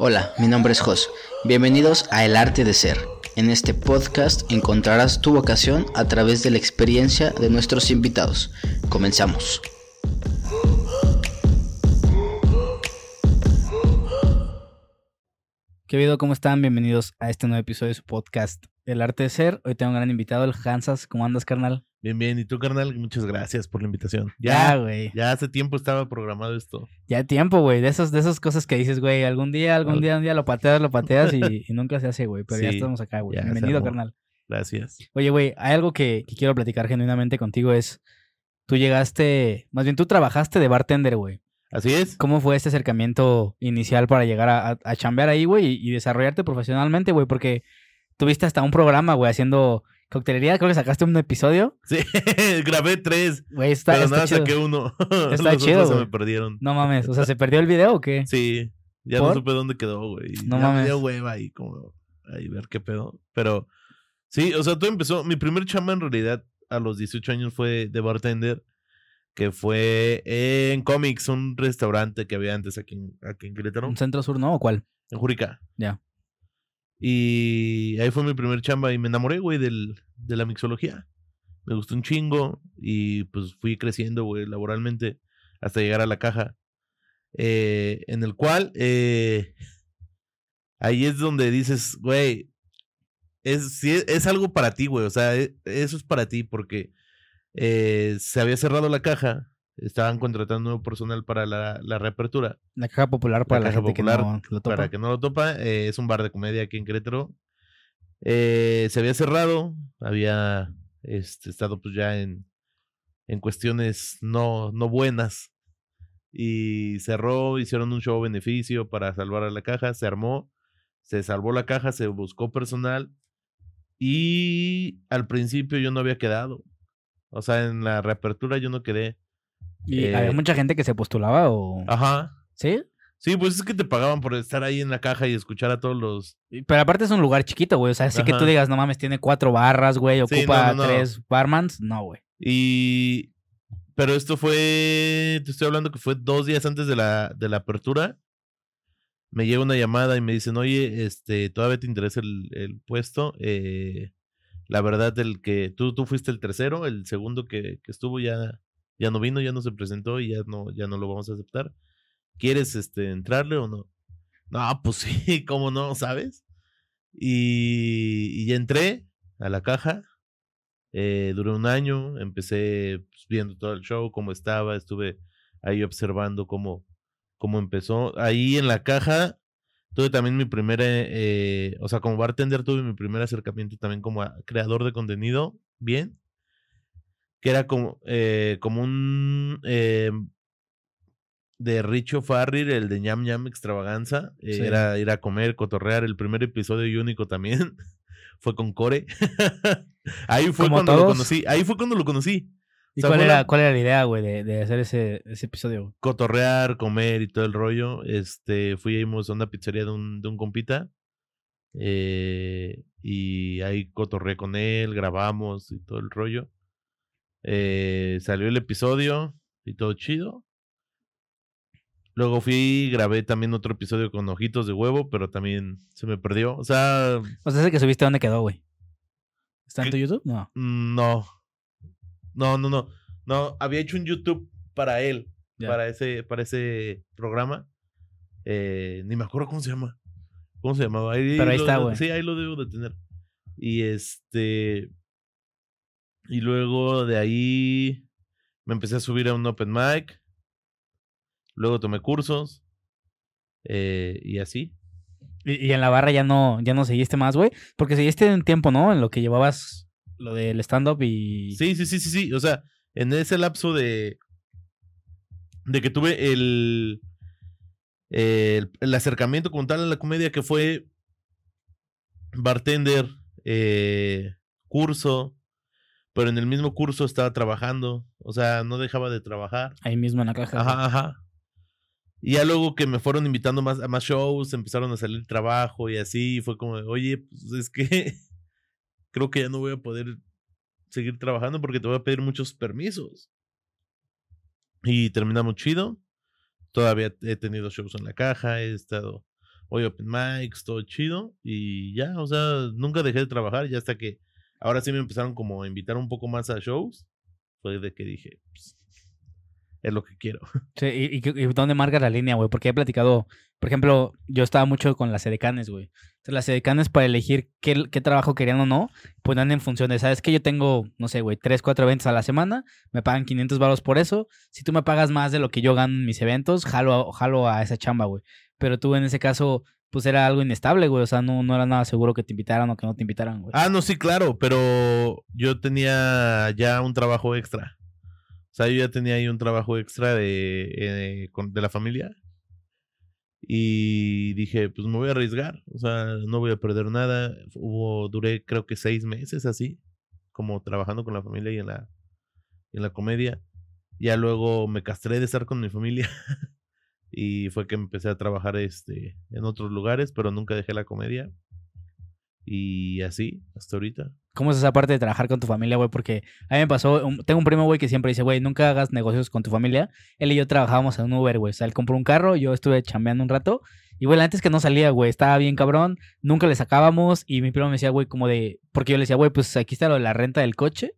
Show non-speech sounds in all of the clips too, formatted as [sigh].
Hola, mi nombre es Jos. Bienvenidos a El Arte de Ser. En este podcast encontrarás tu vocación a través de la experiencia de nuestros invitados. Comenzamos. ¿Qué habido? ¿Cómo están? Bienvenidos a este nuevo episodio de su podcast El Arte de Ser. Hoy tengo un gran invitado, el Hansas. ¿Cómo andas, carnal? Bien, bien. ¿Y tú, carnal? Muchas gracias por la invitación. Ya, güey. Ya hace tiempo estaba programado esto. Ya tiempo, güey. De esas, de esas cosas que dices, güey, algún día, algún Al- día, un día lo pateas, lo pateas y, [laughs] y nunca se hace, güey. Pero ya estamos acá, güey. Bienvenido, carnal. Gracias. Oye, güey, hay algo que, que quiero platicar genuinamente contigo es, tú llegaste, más bien tú trabajaste de bartender, güey. Así es. ¿Cómo fue este acercamiento inicial para llegar a, a, a chambear ahí, güey, y, y desarrollarte profesionalmente, güey? Porque tuviste hasta un programa, güey, haciendo coctelería. Creo que sacaste un episodio. Sí, [laughs] grabé tres, Güey, está, pero está nada, chido. saqué uno. [laughs] Está Los chido, se me perdieron. No mames, o sea, ¿se perdió el video o qué? [laughs] Sí, ya ¿Por? no supe dónde quedó, güey. No ya mames. me dio hueva ahí, como, ahí ver qué pedo. Pero sí, o sea, todo empezó. Mi primer chamba en realidad a los 18 años fue de bartender, que fue en Comics, un restaurante que había antes aquí en, aquí en Querétaro. ¿Un centro sur, no? ¿O cuál? En Jurica. Ya. Y ahí fue mi primer chamba y me enamoré, güey, del, de la mixología. Me gustó un chingo y pues fui creciendo, güey, laboralmente hasta llegar a la caja. Eh, en el cual eh, ahí es donde dices, güey, es, es, es algo para ti, güey. O sea, e- eso es para ti porque eh, se había cerrado la caja. Estaban contratando nuevo personal para la, la reapertura La caja popular para la, caja gente popular, que no lo topa. para que no lo topa, eh, es un bar de comedia aquí en Querétaro. Eh, se había cerrado, había este, estado pues ya en, en cuestiones no, no buenas. Y cerró, hicieron un show beneficio para salvar a la caja, se armó, se salvó la caja, se buscó personal. Y al principio yo no había quedado. O sea, en la reapertura yo no quedé. ¿Y eh, había mucha gente que se postulaba o...? Ajá. ¿Sí? Sí, pues es que te pagaban por estar ahí en la caja y escuchar a todos los. Pero aparte es un lugar chiquito, güey. O sea, así que tú digas, no mames, tiene cuatro barras, güey, ocupa no, no, no. tres barmans. No, güey. Y. Pero esto fue. Te estoy hablando que fue dos días antes de la, de la apertura. Me llega una llamada y me dicen, oye, este, todavía te interesa el, el puesto. Eh, la verdad, el que tú, tú fuiste el tercero, el segundo que, que estuvo ya, ya no vino, ya no se presentó y ya no, ya no lo vamos a aceptar. ¿Quieres este, entrarle o no? No, pues [laughs] sí, cómo no, ¿sabes? Y, y ya entré a la caja. Eh, duré un año, empecé pues, viendo todo el show, cómo estaba, estuve ahí observando cómo, cómo empezó. Ahí en la caja tuve también mi primera, eh, o sea, como bartender tuve mi primer acercamiento también como creador de contenido, bien, que era como, eh, como un eh, de Richo Farrir, el de ñam ñam extravaganza, eh, Sí. era ir a comer, cotorrear, el primer episodio y único también [laughs] fue con Core. [laughs] ahí fue Como cuando lo conocí, ahí fue cuando lo conocí. ¿Y O sea, cuál, era, la- cuál era la idea, güey, de, de hacer ese, ese episodio? güey? cotorrear, comer y todo el rollo. Este, fuimos a una pizzería de un, de un compita. eh, y ahí cotorreé con él, grabamos y todo el rollo. Eh, salió el episodio y todo chido. Luego fui y grabé también otro episodio con ojitos de huevo, pero también se me perdió. O sea, O sea, ese que subiste, ¿dónde quedó, güey? ¿Está en tu YouTube? No. mm, no. No, no, no. No, había hecho un YouTube para él. Para ese, para ese programa. Eh, ni me acuerdo cómo se llama. ¿Cómo se llamaba? Ahí Pero ahí lo está, güey. Sí, ahí lo debo de tener. Y este. Y luego de ahí me empecé a subir a un open mic. Luego tomé cursos. eh, y así. Y, y en la barra ya no, ya no seguiste más, güey. Porque seguiste un tiempo, ¿no? En lo que llevabas lo del stand-up y... Sí, sí, sí, sí, sí. O sea, en ese lapso de. De que tuve el. El, el acercamiento como tal a la comedia que fue. Bartender. eh, curso. Pero en el mismo curso estaba trabajando. O sea, no dejaba de trabajar. Ahí mismo en la caja. Ajá, ajá. Y ya luego que me fueron invitando más, a más shows, empezaron a salir trabajo y así, fue como, oye, pues es que [laughs] creo que ya no voy a poder seguir trabajando porque te voy a pedir muchos permisos. Y terminamos chido. Todavía he tenido shows en la caja, he estado. voy a open mics, todo chido. Y ya, o sea, nunca dejé de trabajar, ya hasta que ahora sí me empezaron como a invitar un poco más a shows. Fue de que dije, pues, es lo que quiero. [laughs] Sí, ¿y, y- dónde marcas la línea, güey? Porque he platicado, por ejemplo, yo estaba mucho con las edecanes, güey. Las edecanes para elegir qué, qué trabajo querían o no, ponían en función de, ¿sabes que Yo tengo, no sé, güey, tres, cuatro eventos a la semana, me pagan 500 baros por eso. Si tú me pagas más de lo que yo gano en mis eventos, jalo, jalo a esa chamba, güey. Pero tú en ese caso, pues era algo inestable, güey. O sea, no, no era nada seguro que te invitaran o que no te invitaran, güey. Ah, no, sí, claro, pero yo tenía ya un trabajo extra. O sea, yo ya tenía ahí un trabajo extra de, eh, con- de la familia. Y dije, pues me voy a arriesgar. O sea, no voy a perder nada. Hubo, duré creo que seis meses así, como trabajando con la familia y en la, en la comedia. Ya luego me castré de estar con mi familia. [laughs] y fue que empecé a trabajar este, en otros lugares, pero nunca dejé la comedia. Y así, hasta ahorita. ¿Cómo es esa parte de trabajar con tu familia, güey? Porque a mí me pasó, tengo un primo, güey, que siempre dice, güey, nunca hagas negocios con tu familia. Él y yo trabajábamos en un Uber, güey. O sea, él compró un carro, yo estuve chambeando un rato. Y, güey, antes que no salía, güey, estaba bien cabrón. Nunca le sacábamos. Y mi primo me decía, güey, como de... Porque yo le decía, güey, pues aquí está lo de la renta del coche.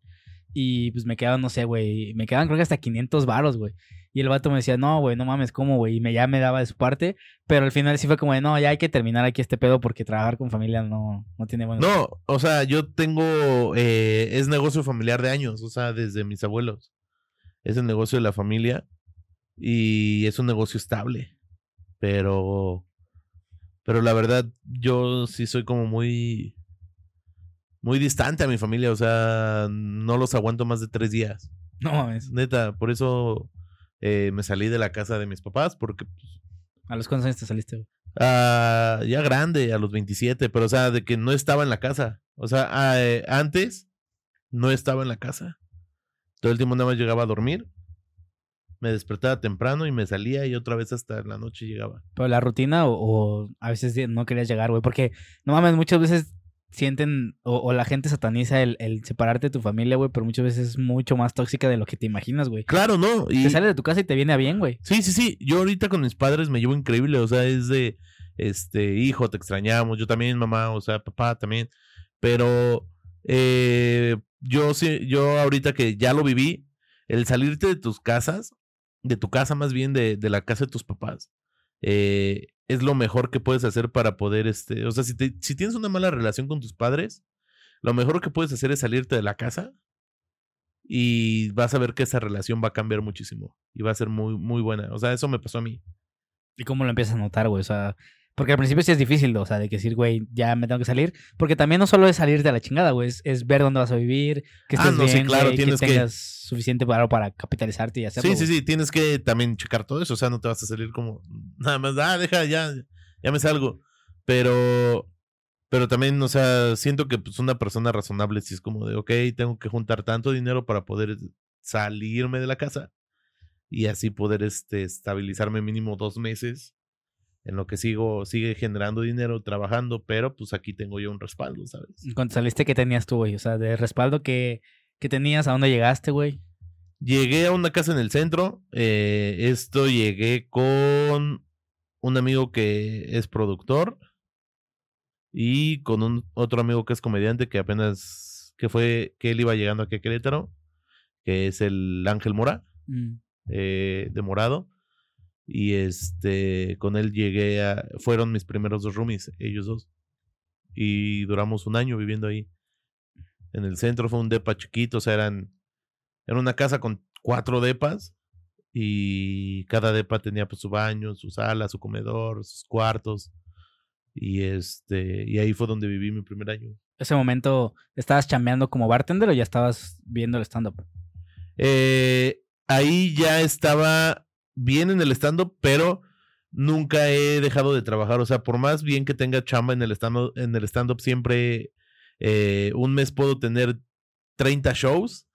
Y pues me quedaban, no sé, güey, me quedaban creo que hasta 500 varos, güey. Y el vato me decía, no, güey, no mames, ¿cómo, güey? Y me, ya me daba de su parte. Pero al final sí fue como de, no, ya hay que terminar aquí este pedo porque trabajar con familia no, no tiene buenos... No, o sea, yo tengo, eh, es negocio familiar de años, o sea, desde mis abuelos. Es el negocio de la familia y es un negocio estable. Pero, pero la verdad, yo sí soy como muy, muy distante a mi familia, o sea, no los aguanto más de tres días. No mames. Neta, por eso eh, me salí de la casa de mis papás, porque pues, ¿A los cuántos años te saliste, güey? Ah, ya grande, a los 27, pero o sea, de que no estaba en la casa. O sea, ah, eh, antes no estaba en la casa. Todo el tiempo nada más llegaba a dormir, me despertaba temprano y me salía y otra vez hasta la noche llegaba. Pero la rutina o, o a veces no querías llegar, güey. Porque, no mames, muchas veces sienten o, o la gente sataniza el, el separarte de tu familia, güey. Pero muchas veces es mucho más tóxica de lo que te imaginas, güey. Claro, ¿no? Y Te sales de tu casa y te viene a bien, güey. sí, sí, sí, yo ahorita con mis padres me llevo increíble, o sea, es de, este, hijo, te extrañamos, yo también, mamá, o sea, papá también, pero eh, yo sí, yo ahorita que ya lo viví, el salirte de tus casas, de tu casa más bien, de, de la casa de tus papás, eh, es lo mejor que puedes hacer para poder, este, o sea, si, te- si tienes una mala relación con tus padres, lo mejor que puedes hacer es salirte de la casa y vas a ver que esa relación va a cambiar muchísimo y va a ser muy, muy buena. O sea, eso me pasó a mí. ¿Y cómo lo empiezas a notar, güey? O sea, porque al principio sí es difícil, o sea, de que decir, güey, ya me tengo que salir. Porque también no solo es salir de la chingada, güey. Es, es ver dónde vas a vivir, que Ah, estés no, sí, bien, claro, güey, tienes que que- tengas suficiente para, para capitalizarte y hacerlo. Sí, sí, sí, tienes que también checar todo eso, o sea, no te vas a salir como nada más, ah, deja, ya, ya me salgo. Pero, pero también, o sea, siento que pues una persona razonable si es como de, ok, tengo que juntar tanto dinero para poder salirme de la casa y así poder, este, estabilizarme mínimo dos meses en lo que sigo, sigue generando dinero, trabajando, pero pues aquí tengo yo un respaldo, ¿sabes? Cuando saliste, ¿qué tenías tú, güey? O sea, de respaldo que, que tenías, a dónde llegaste, güey. Llegué a una casa en el centro. eh, esto llegué con un amigo que es productor y con un otro amigo que es comediante que apenas que fue que él iba llegando aquí a Querétaro, que es el Ángel Mora Mm. eh, de Morado y este con él llegué a fueron mis primeros dos roomies, ellos dos y duramos un año viviendo ahí. En el centro fue un depa chiquito, o sea, eran era una casa con cuatro depas y cada depa tenía pues su baño, su sala, su comedor, sus cuartos. Y este y ahí fue donde viví mi primer año. Ese momento, ¿estabas chambeando como bartender o ya estabas viendo el stand-up? Eh, ahí ya estaba bien en el stand-up, pero nunca he dejado de trabajar. O sea, por más bien que tenga chamba en el stand-up, en el stand-up siempre eh, un mes puedo tener 30 shows,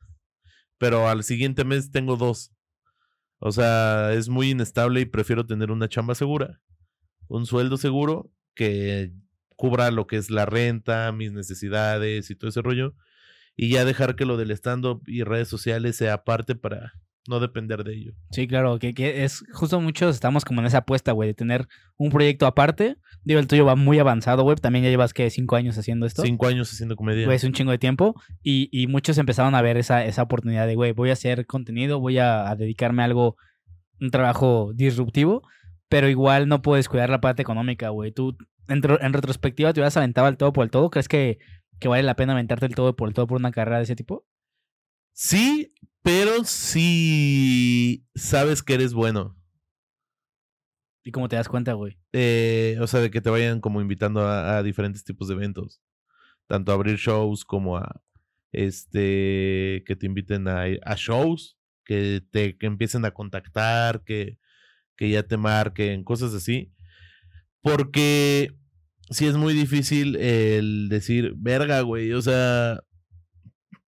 pero al siguiente mes tengo dos. O sea, es muy inestable y prefiero tener una chamba segura, un sueldo seguro que cubra lo que es la renta, mis necesidades y todo ese rollo y ya dejar que lo del stand-up y redes sociales sea aparte para, no depender de ello. Sí, claro, que, que es justo muchos estamos como en esa apuesta, güey, de tener un proyecto aparte. Digo, el tuyo va muy avanzado, güey. También ya llevas, que Cinco años haciendo esto. Cinco años haciendo comedia. Güey, es un chingo de tiempo. Y, y muchos empezaron a ver esa, esa oportunidad de, güey, voy a hacer contenido, voy a, a dedicarme a algo, un trabajo disruptivo, pero igual no puedes cuidar la parte económica, güey. Tú, en, en retrospectiva, te hubieras aventado el todo por el todo. ¿Crees que, que vale la pena aventarte el todo por el todo por una carrera de ese tipo? Sí, pero sí sabes que eres bueno. ¿Y cómo te das cuenta, güey? Eh, o sea, de que te vayan como invitando a, a diferentes tipos de eventos. Tanto a abrir shows como a este que te inviten a, a shows, que te que empiecen a contactar, que, que ya te marquen, cosas así. Porque sí es muy difícil el decir, verga, güey. O sea,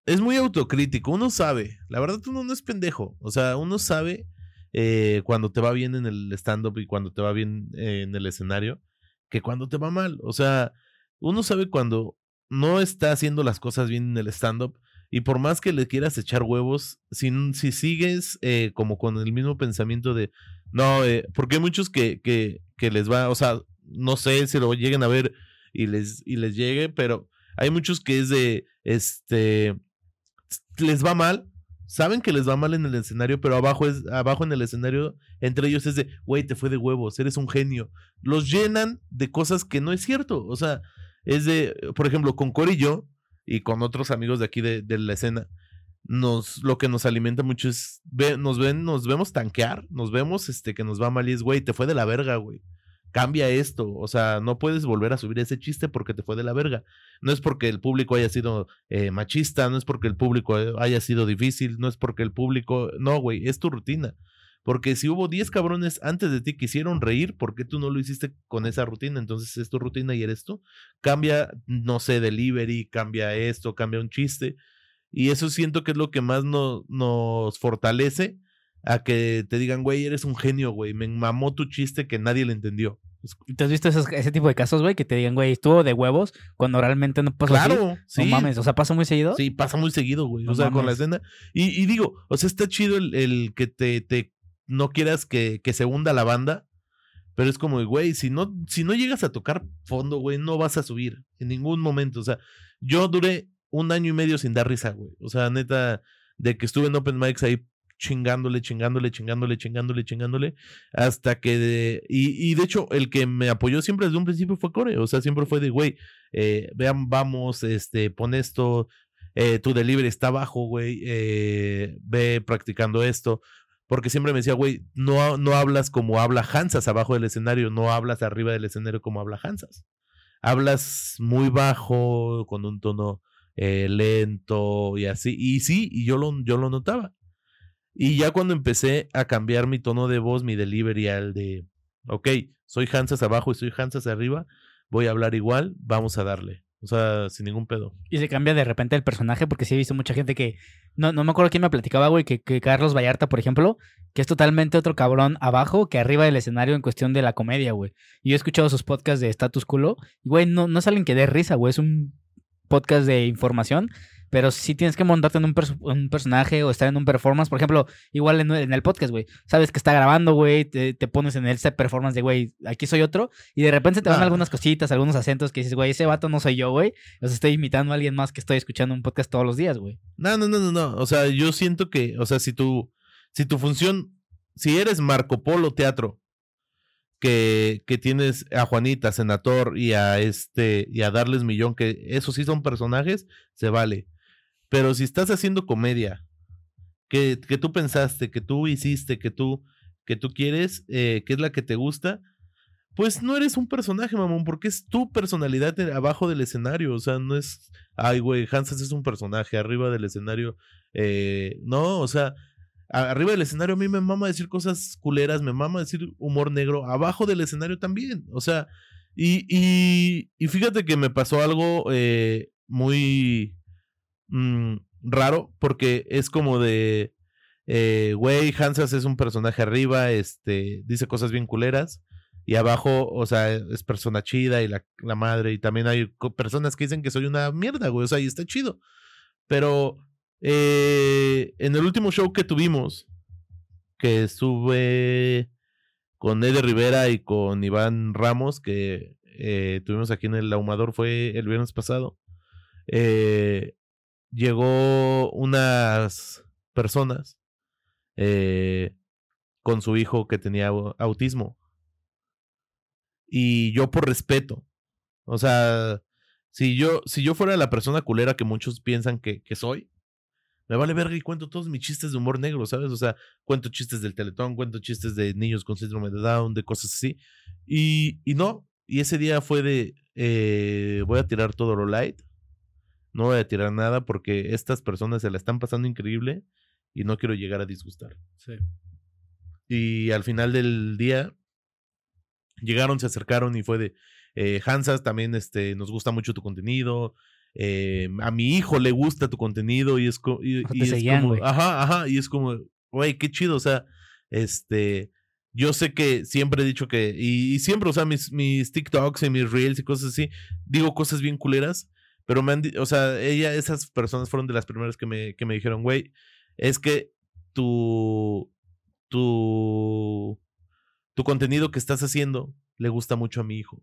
es muy autocrítico. Uno sabe. La verdad, uno no es pendejo. O sea, uno sabe eh, cuando te va bien en el stand-up y cuando te va bien eh, en el escenario que cuando te va mal. O sea, uno sabe cuando no está haciendo las cosas bien en el stand-up y por más que le quieras echar huevos, si, si sigues eh, como con el mismo pensamiento de, no, porque hay muchos que, que, que les va, o sea, no sé si lo lleguen a ver y les, y les llegue, pero hay muchos que es de, este, les va mal, saben que les va mal en el escenario, pero abajo es abajo en el escenario entre ellos es de, güey, te fue de huevos, eres un genio. Los llenan de cosas que no es cierto, o sea, es de, por ejemplo, con Corey y yo y con otros amigos de aquí de, la escena, nos lo que nos alimenta mucho es nos ven, nos vemos tanquear, nos vemos este que nos va mal y es, güey, te fue de la verga, güey. Cambia esto, o sea, no puedes volver a subir ese chiste porque te fue de la verga. No es porque el público haya sido eh, machista, no es porque el público haya sido difícil, no es porque el público, no, güey, es tu rutina. Porque si hubo 10 cabrones antes de ti que hicieron reír, ¿por qué tú no lo hiciste con esa rutina? Entonces es tu rutina y eres tú. Cambia, no sé, delivery, cambia esto, cambia un chiste. Y eso siento que es lo que más no, nos fortalece a que te digan, güey, eres un genio, güey. Me mamó tu chiste que nadie le entendió. ¿Te has visto esos- ese tipo de casos, güey? Que te digan, güey, estuvo de huevos cuando realmente no pasa así? Claro, sí. No mames, o sea, pasa muy seguido. Sí, pasa muy seguido, güey. No o sea, con la escena. Y, y digo, o sea, está chido el, el que te, te no quieras que, que se hunda la banda. Pero es como, güey, si no, si no llegas a tocar fondo, güey, no vas a subir en ningún momento. O sea, yo duré un año y medio sin dar risa, güey. O sea, neta, de que estuve en Open Mics ahí chingándole, chingándole, chingándole, chingándole, chingándole, hasta que, y, y de hecho, el que me apoyó siempre desde un principio fue Core, o sea, siempre fue de, güey, eh, vean, vamos, este, pon esto, eh, tu delivery está abajo, güey, eh, ve practicando esto, porque siempre me decía, güey, no, no hablas como habla Hansas abajo del escenario, no hablas arriba del escenario como habla Hansas. Hablas muy bajo, con un tono lento y así. Y sí, y yo lo, yo lo notaba. Y ya cuando empecé a cambiar mi tono de voz, mi delivery al de, ok, soy Hansas abajo y soy Hansas arriba, voy a hablar igual, vamos a darle. O sea, sin ningún pedo. Y se cambia de repente el personaje, porque sí he visto mucha gente que. No, no me acuerdo quién me platicaba, güey, que, que Carlos Vallarta, por ejemplo, que es totalmente otro cabrón abajo que arriba del escenario en cuestión de la comedia, güey. Y yo he escuchado sus podcasts de Status Culo, y, güey, no, no es alguien que dé risa, güey, es un podcast de información. Pero sí tienes que montarte en un, un personaje o estar en un performance. Por ejemplo, igual en, en el podcast, güey. Sabes que está grabando, güey. Te, te pones en el set performance de, güey, aquí soy otro. Y de repente te van Ah. algunas cositas, algunos acentos que dices, güey, ese vato no soy yo, güey. Sea, estoy imitando a alguien más que estoy escuchando un podcast todos los días, güey. No, no, no, no, no. O sea, yo siento que, o sea, si tu, si tu función, si eres Marco Polo Teatro, que, que tienes a Juanita, Senator y a este, y a Darles Millón, que esos sí son personajes, se vale. Pero si estás haciendo comedia, que, que tú pensaste, que tú hiciste, que tú, que tú quieres, eh, que es la que te gusta, pues no eres un personaje, mamón, porque es tu personalidad abajo del escenario. O sea, no es, ay, güey, Hansas es un personaje, arriba del escenario, eh, no, o sea, arriba del escenario a mí me mama decir cosas culeras, me mama decir humor negro, abajo del escenario también, o sea, y, y, y fíjate que me pasó algo eh, muy mm, raro, porque es como de, eh, güey, Hansas es un personaje arriba, este, dice cosas bien culeras. Y abajo, o sea, es persona chida y la, la madre. Y también hay personas que dicen que soy una mierda, güey. O sea, y está chido. Pero eh, en el último show que tuvimos, que estuve con Eddie Rivera y con Iván Ramos, que eh, tuvimos aquí en el ahumador, fue el viernes pasado. Eh, llegó unas personas eh, con su hijo que tenía autismo. Y yo por respeto, o sea, si yo, si yo fuera la persona culera que muchos piensan que, soy, me vale verga y cuento todos mis chistes de humor negro, ¿sabes? O sea, cuento chistes del teletón, cuento chistes de niños con síndrome de Down, de cosas así. Y, y no, y ese día fue de, eh, voy a tirar todo lo light, no voy a tirar nada porque estas personas se la están pasando increíble y no quiero llegar a disgustar. Sí. Y al final del día llegaron, se acercaron y fue de, eh, Hansas, también este, nos gusta mucho tu contenido, eh, a mi hijo le gusta tu contenido y es, co y, Te y es seguían, como, ajá, ajá, y es como, güey, qué chido, o sea, este, yo sé que siempre he dicho que, y, y siempre, o sea, mis, mis TikToks y mis Reels y cosas así, digo cosas bien culeras, pero me han, o sea, ella, esas personas fueron de las primeras que me, que me dijeron, güey, es que tu, tu, tu contenido que estás haciendo le gusta mucho a mi hijo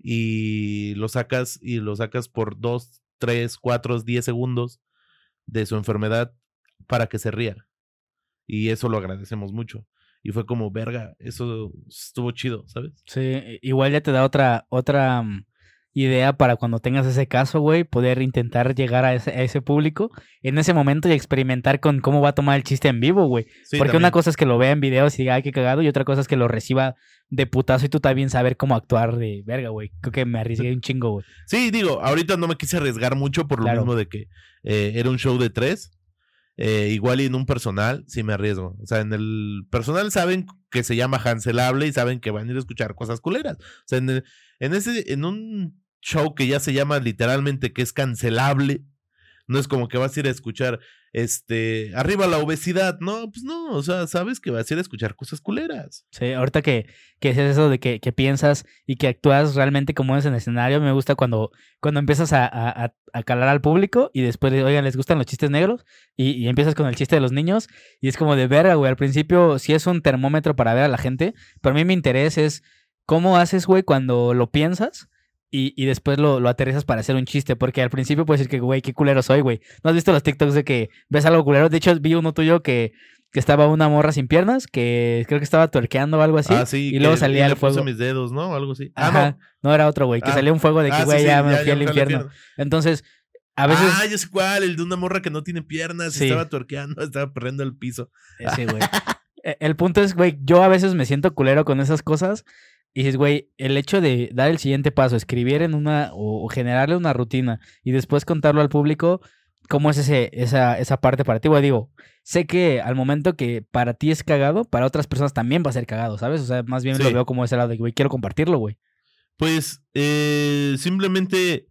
y lo sacas y lo sacas por dos, tres, cuatro, diez segundos de su enfermedad para que se ría. Y eso lo agradecemos mucho. Y fue como, verga, eso estuvo chido, ¿sabes? Sí, igual ya te da otra, otra mm, idea para cuando tengas ese caso, güey, poder intentar llegar a ese, a ese público en ese momento y experimentar con cómo va a tomar el chiste en vivo, güey. Sí, Porque también. una cosa es que lo vea en videos y diga, ay, qué cagado, y otra cosa es que lo reciba de putazo y tú también saber cómo actuar de verga, güey. Creo que me arriesgué un chingo, güey. Sí, digo, ahorita no me quise arriesgar mucho por lo Claro. mismo de que eh, era un show de tres. Eh, igual y en un personal sí me arriesgo. O sea, en el personal saben que se llama Hanselable y saben que van a ir a escuchar cosas culeras. O sea, en, el- en ese, en un show que ya se llama literalmente que es cancelable, no es como que vas a ir a escuchar este arriba la obesidad. No, pues no, o sea, sabes que vas a ir a escuchar cosas culeras. Sí, ahorita que, que es eso de que, que piensas y que actúas realmente como es en el escenario, me gusta cuando, cuando empiezas a, a- a- calar al público y después, oigan, ¿les gustan los chistes negros? Y, y empiezas con el chiste de los niños y es como de verga, güey. Al principio sí es un termómetro para ver a la gente, pero a mí mi interés es cómo haces, güey, cuando lo piensas. Y, y después lo, lo aterrizas para hacer un chiste, porque al principio puedes decir que, güey, qué culero soy, güey. ¿No has visto los TikToks de que ves algo culero? De hecho, vi uno tuyo que, que estaba una morra sin piernas, que creo que estaba tuerqueando o algo así. ah, sí. y luego salía el fuego. puse mis dedos, ¿no? Algo así. Ah, Ajá, no. era otro, güey, que Ah. salía un fuego de que, Ah, sí, güey, sí, ya me ya- ya me fui al infierno. Entonces, a veces... Ah, yo sé cuál, el de una morra que no tiene piernas, Sí. estaba tuerqueando, [laughs] estaba perdiendo el piso. Ese, güey. [laughs] E- El punto es, güey, yo a veces me siento culero con esas cosas. Y dices, güey, el hecho de dar el siguiente paso, escribir en una o, o generarle una rutina y después contarlo al público, ¿cómo es ese, esa, esa parte para ti? Güey, digo, sé que al momento que para ti es cagado, para otras personas también va a ser cagado, ¿sabes? O sea, más bien lo veo como ese lado de, güey, quiero compartirlo, güey. Pues eh, simplemente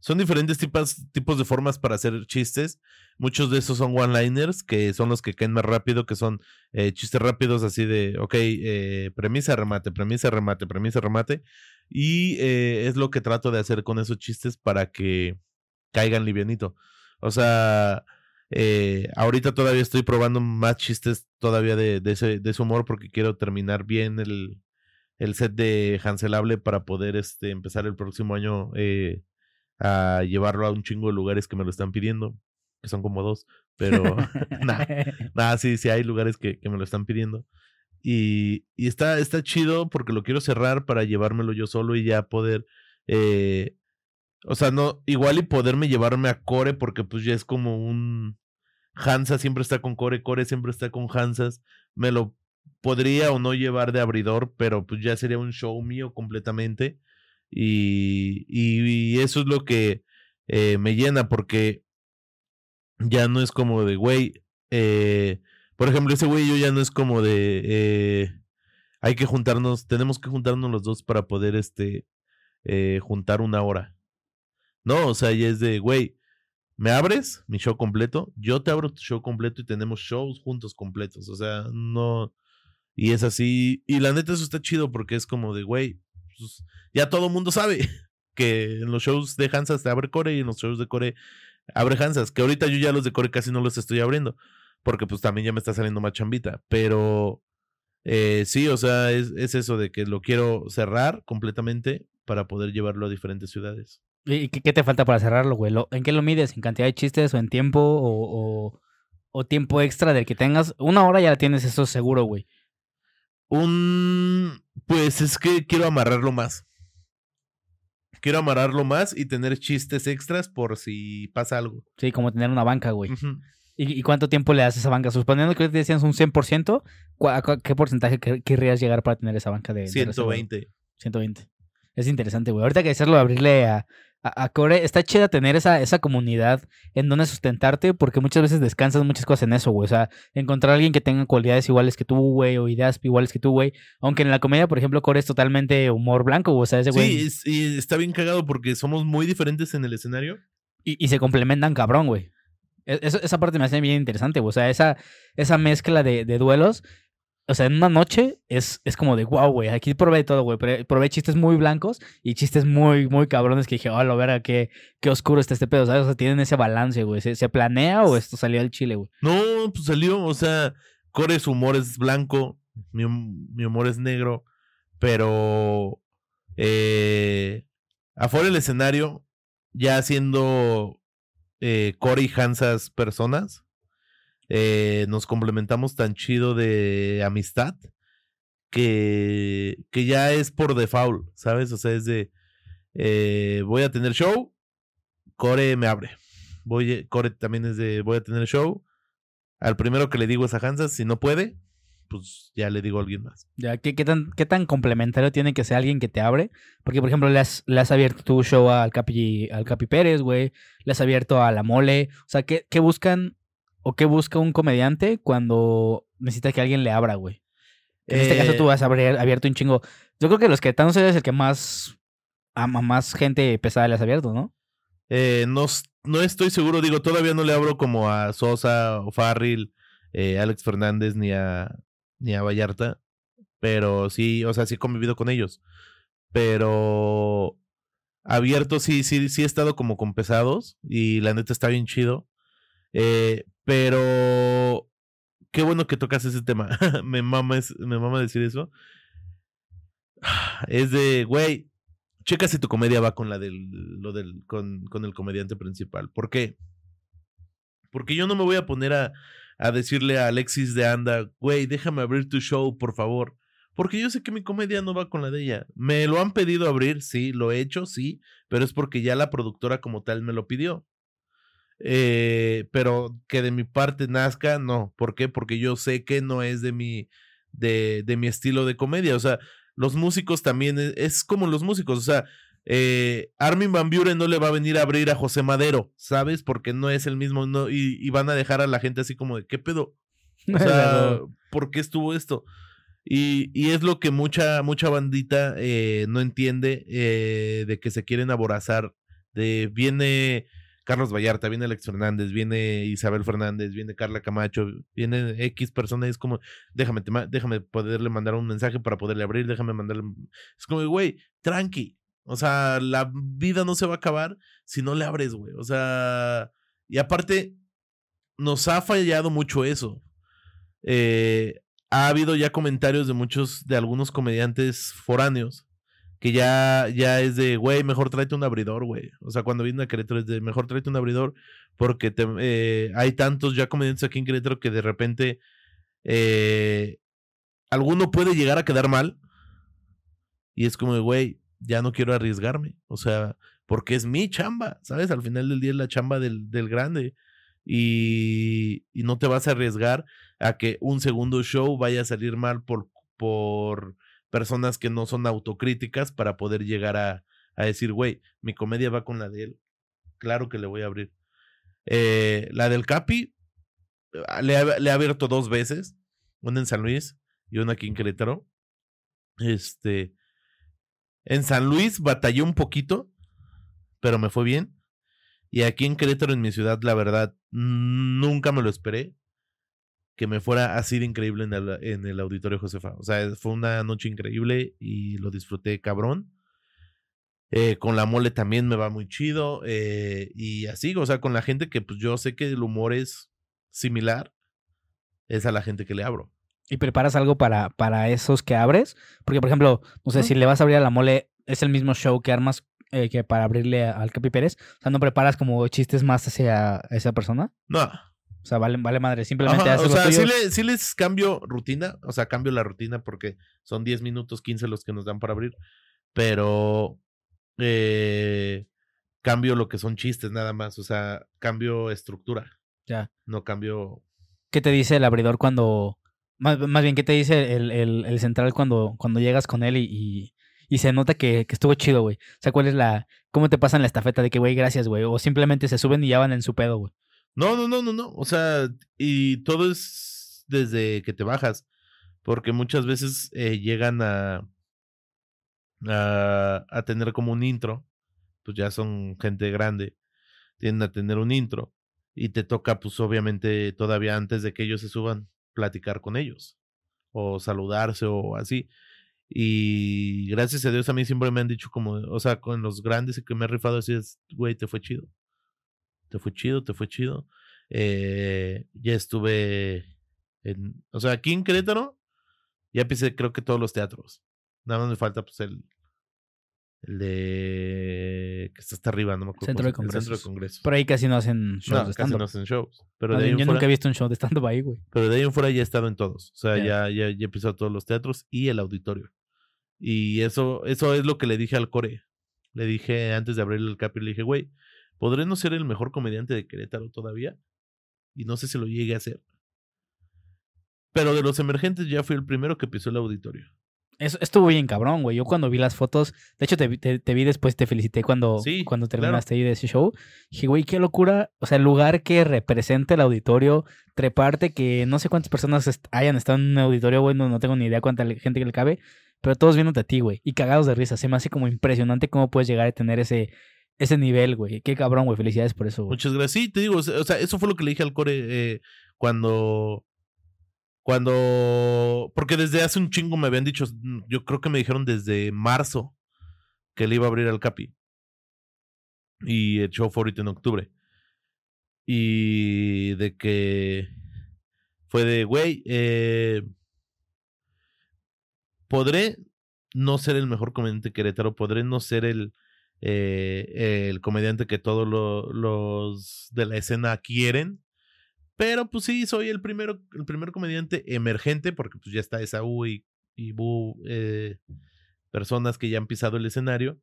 son diferentes tipos, tipos de formas para hacer chistes. Muchos de esos son one-liners, que son los que caen más rápido, que son eh, chistes rápidos así de, ok, eh, premisa, remate, premisa, remate, premisa, remate. Y eh, es lo que trato de hacer con esos chistes para que caigan livianito. O sea, eh, ahorita todavía estoy probando más chistes todavía de, de ese, de ese humor porque quiero terminar bien el, el set de Hanselable para poder este, empezar el próximo año eh, a llevarlo a un chingo de lugares que me lo están pidiendo, que son como dos, pero [laughs] [laughs] nada, nada, sí, sí hay lugares que, que me lo están pidiendo. Y, y está, está chido porque lo quiero cerrar para llevármelo yo solo y ya poder, eh, o sea, no, igual y poderme llevarme a Core porque pues ya es como un... Hansa siempre está con Core, Core siempre está con Hansas. Me lo podría o no llevar de abridor, pero pues ya sería un show mío completamente. Y, y, eso es lo que eh, me llena porque ya no es como de, güey, eh, por ejemplo, ese güey yo ya no es como de, eh, hay que juntarnos, tenemos que juntarnos los dos para poder, este, juntar una hora. No, o sea, ya es de, güey, me abres mi show completo, yo te abro tu show completo y tenemos shows juntos completos. O sea, no. Y es así. Y la neta, eso está chido porque es como de, güey, pues, ya todo mundo sabe [laughs] que en los shows de Hansas te abre Core y en los shows de Core abre Hansas. Que ahorita yo ya los de Core casi no los estoy abriendo. porque pues también ya me está saliendo más chambita. Pero eh, sí, o sea, es, es eso de que lo quiero cerrar completamente para poder llevarlo a diferentes ciudades. ¿Y qué, te falta para cerrarlo, güey? ¿Lo- ¿En qué lo mides? ¿En cantidad de chistes o en tiempo o tiempo extra del que tengas? Una hora ya la tienes, eso seguro, güey. Un. Pues es que quiero amarrarlo más. Quiero amarrarlo más y tener chistes extras por si pasa algo. Sí, como tener una banca, güey. ¿Y, y cuánto tiempo le das a esa banca? Suponiendo que ahorita decías un 100%, ¿cuá- a cua- ¿qué porcentaje quer- querrías llegar para tener esa banca de, de reserva? 120. 120. Es interesante, güey. Ahorita que hacerlo, abrirle a, a, a Core, está chida tener esa, esa comunidad en donde sustentarte, porque muchas veces descansas muchas cosas en eso, güey. O sea, encontrar a alguien que tenga cualidades iguales que tú, güey, o ideas iguales que tú, güey. Aunque en la comedia, por ejemplo, Core es totalmente humor blanco, güey. O sea, ese güey. Sí, es- y está bien cagado porque somos muy diferentes en el escenario. y, y se complementan cabrón, güey. E- esa parte me hace bien interesante, güey. O sea, esa, esa mezcla de, de duelos. O sea, en una noche es, es como de wow, güey. Aquí probé todo, güey. Probé chistes muy blancos y chistes muy, muy cabrones que dije, oh, lo verga, qué, qué oscuro está este pedo. O sea, tienen ese balance, güey. ¿Se, se planea o esto salió del chile, güey? No, pues salió, o sea, Core su humor es blanco, mi, mi humor es negro, pero eh, afuera del escenario, ya siendo eh, Core y Hansas personas, eh, nos complementamos tan chido de amistad que, que ya es por default, ¿sabes? O sea, es de, eh, voy a tener show, Core me abre. Voy, Core también es de, voy a tener show. Al primero que le digo es a Hansas, si no puede, pues ya le digo a alguien más. Ya, ¿qué, qué tan, ¿Qué tan complementario tiene que ser alguien que te abre? Porque, por ejemplo, le has, has abierto tu show al Capi, al Capi Pérez, güey. Le has abierto a La Mole. O sea, ¿qué, qué buscan o qué busca un comediante cuando necesita que alguien le abra, güey? En este caso Eh, tú has abrir- abierto un chingo. Yo creo que los que están es el que más a, más gente pesada le has abierto, ¿no? Eh, no, no estoy seguro, digo, todavía no le abro como a Sosa o Farril, eh, Alex Fernández ni a, ni a Vallarta, pero sí, o sea, sí he convivido con ellos. Pero abierto sí, sí, sí he estado como con pesados y la neta está bien chido. Eh, pero qué bueno que tocas ese tema. [laughs] me, mama es- me mama decir eso. Es de, güey, checa si tu comedia va con la del, lo del, con, con el comediante principal. ¿Por qué? Porque yo no me voy a poner a, a decirle a Alexis de Anda, güey, déjame abrir tu show, por favor. Porque yo sé que mi comedia no va con la de ella. Me lo han pedido abrir, sí, lo he hecho, sí, pero es porque ya la productora como tal me lo pidió. Eh, pero que de mi parte nazca, no. ¿Por qué? Porque yo sé que no es de mi, de, de mi estilo de comedia. O sea, los músicos también es, es como los músicos. O sea, eh, Armin Van Buren no le va a venir a abrir a José Madero, ¿sabes? Porque no es el mismo, no, y, y van a dejar a la gente así como de, ¿qué pedo? [laughs] O sea, ¿por qué estuvo esto? Y, y es lo que mucha, mucha bandita eh, no entiende eh, de que se quieren aborazar. De viene Carlos Vallarta, viene Alex Fernández, viene Isabel Fernández, viene Carla Camacho, viene X persona y es como, déjame, te déjame poderle mandar un mensaje para poderle abrir, déjame mandarle. Es como, güey, tranqui. O sea, la vida no se va a acabar si no le abres, güey. O sea, y aparte, nos ha fallado mucho eso. Eh, ha habido ya comentarios de muchos, de algunos comediantes foráneos, que ya, ya es de, güey, mejor tráete un abridor, güey. O sea, cuando vienen a Querétaro es de, mejor tráete un abridor, porque te- eh, hay tantos ya comediantes aquí en Querétaro que de repente eh, alguno puede llegar a quedar mal. Y es como, güey, ya no quiero arriesgarme. O sea, porque es mi chamba, ¿sabes? Al final del día es la chamba del, del grande. Y, y no te vas a arriesgar a que un segundo show vaya a salir mal por, por personas que no son autocríticas para poder llegar a, a decir, güey, mi comedia va con la de él. Claro que le voy a abrir. Eh, la del Capi, ah, le, le he abierto dos veces, una en San Luis y una aquí en Querétaro. Este, en San Luis batallé un poquito, pero me fue bien. Y aquí en Querétaro, en mi ciudad, la verdad, nunca me lo esperé que me fuera así de increíble en el, en el auditorio Josefa. O sea, fue una noche increíble y lo disfruté cabrón. Eh, con la mole también me va muy chido. eh, y así, o sea, con la gente que pues yo sé que el humor es similar. es a la gente que le abro. ¿Y preparas algo para, para esos que abres? Porque, por ejemplo, no sé, si le vas a abrir a la mole, es el mismo show que armas eh, que para abrirle al Capi Pérez. O sea, no preparas como chistes más hacia esa persona. No. O sea, vale, vale madre. Simplemente Ajá, haces o lo sea, tuyo. sí, le- sí les cambio rutina, o sea, cambio la rutina porque son 10 minutos, 15 los que nos dan para abrir, pero eh, cambio lo que son chistes nada más, o sea, cambio estructura, Ya. no cambio... ¿Qué te dice el abridor cuando. Más, más bien, ¿qué te dice el, el- el central cuando, cuando llegas con él y, y, y se nota que, que estuvo chido, güey? O sea, ¿cuál es la. ¿Cómo te pasan la estafeta de que, güey, gracias, güey? O simplemente se suben y ya van en su pedo, güey. No, no, no, no, no, o sea, y todo es desde que te bajas, porque muchas veces eh, llegan a, a, tener como un intro, pues ya son gente grande, tienden a tener un intro y te toca pues obviamente todavía antes de que ellos se suban platicar con ellos o saludarse o así. Y gracias a Dios a mí siempre me han dicho como, o sea, con los grandes y que me he rifado así es, güey, te fue chido. Te fue chido, te fue chido. Eh, ya estuve en, o sea, aquí en Querétaro, ya pisé creo que todos los teatros. Nada más me falta pues el, el de que está hasta arriba, no me acuerdo. Centro de el centro de Congresos. congresos. Por ahí casi no hacen shows No, de casi no hacen shows. Pero de, ahí bien, en Yo fuera, nunca he visto un show de stand-up ahí, güey. pero de ahí en fuera ya he estado en todos. O sea, Ya. ya, ya, ya he pisado todos los teatros y el auditorio. Y eso, eso es lo que le dije al core. Le dije antes de abrir el capi, le dije, güey, ¿podré no ser el mejor comediante de Querétaro todavía? Y no sé si lo llegue a hacer. Pero de los emergentes ya fui el primero que pisó el auditorio. Eso estuvo bien cabrón, güey. Yo cuando vi las fotos, de hecho te, vi- te, te vi después, te felicité cuando, Sí, cuando claro. terminaste ahí de ese show. Dije, güey, qué locura. O sea, el lugar que representa el auditorio, treparte, que no sé cuántas personas est- hayan estado en un auditorio, güey, no, no tengo ni idea cuánta gente que le cabe, pero todos viéndote a ti, güey, y cagados de risa. Se me hace como impresionante cómo puedes llegar a tener ese, ese nivel, güey. Qué cabrón, güey. Felicidades por eso. Muchas gracias. Sí, te digo, o sea, eso fue lo que le dije al core eh, cuando. Cuando. Porque desde hace un chingo me habían dicho. Yo creo que me dijeron desde marzo que le iba a abrir al Capi. Y el show fue en octubre. Y de que. Fue de, güey, eh, podré no ser el mejor comediante Querétaro, podré no ser el, eh, el comediante que todos lo- los de la escena quieren. Pero pues sí, soy el primero, el primer comediante emergente, porque pues ya está Esaú y, y Bu, eh, personas que ya han pisado el escenario.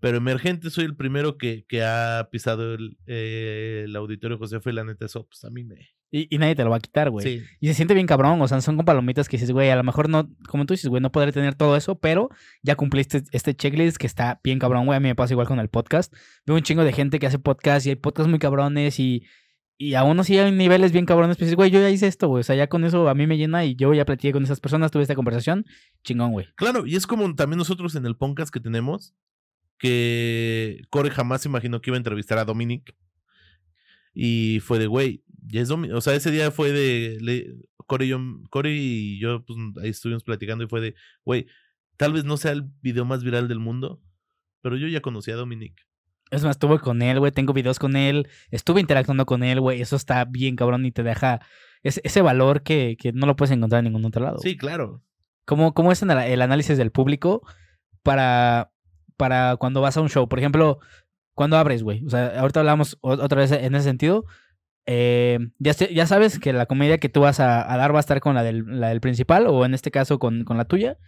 Pero emergente soy el primero que, que ha pisado el, eh, el auditorio José y la neta, eso pues a mí me... Y, y nadie te lo va a quitar, güey. Sí, Y se siente bien cabrón, o sea, son con palomitas que dices, güey, a lo mejor no, como tú dices, güey, no podré tener todo eso, pero ya cumpliste este checklist que está bien cabrón, güey. A mí me pasa igual con el podcast. Veo un chingo de gente que hace podcast y hay podcasts muy cabrones y, y aún así hay niveles bien cabrones. Pues dices, güey, yo ya hice esto, güey. O sea, ya con eso a mí me llena y yo ya platiqué con esas personas, tuve esta conversación. Chingón, güey. Claro, y es como también nosotros en el podcast que tenemos, que Core jamás imaginó que iba a entrevistar a Dominic. Y fue de, güey, ya es Dominic. O sea, ese día fue de, le- Core, y yo, Core y yo, pues ahí estuvimos platicando y fue de, güey, tal vez no sea el video más viral del mundo, pero yo ya conocí a Dominic. Es más, estuve con él, güey, tengo videos con él, estuve interactuando con él, güey. Eso está bien cabrón y te deja ese, ese valor que, que no lo puedes encontrar en ningún otro lado. Sí, claro. ¿Cómo, cómo es el análisis del público para, para cuando vas a un show? Por ejemplo, cuando abres, güey. O sea, ahorita hablamos otra vez en ese sentido. Eh, ya, ya sabes que la comedia que tú vas a, a dar va a estar con la del, la del principal o en este caso con, con la tuya.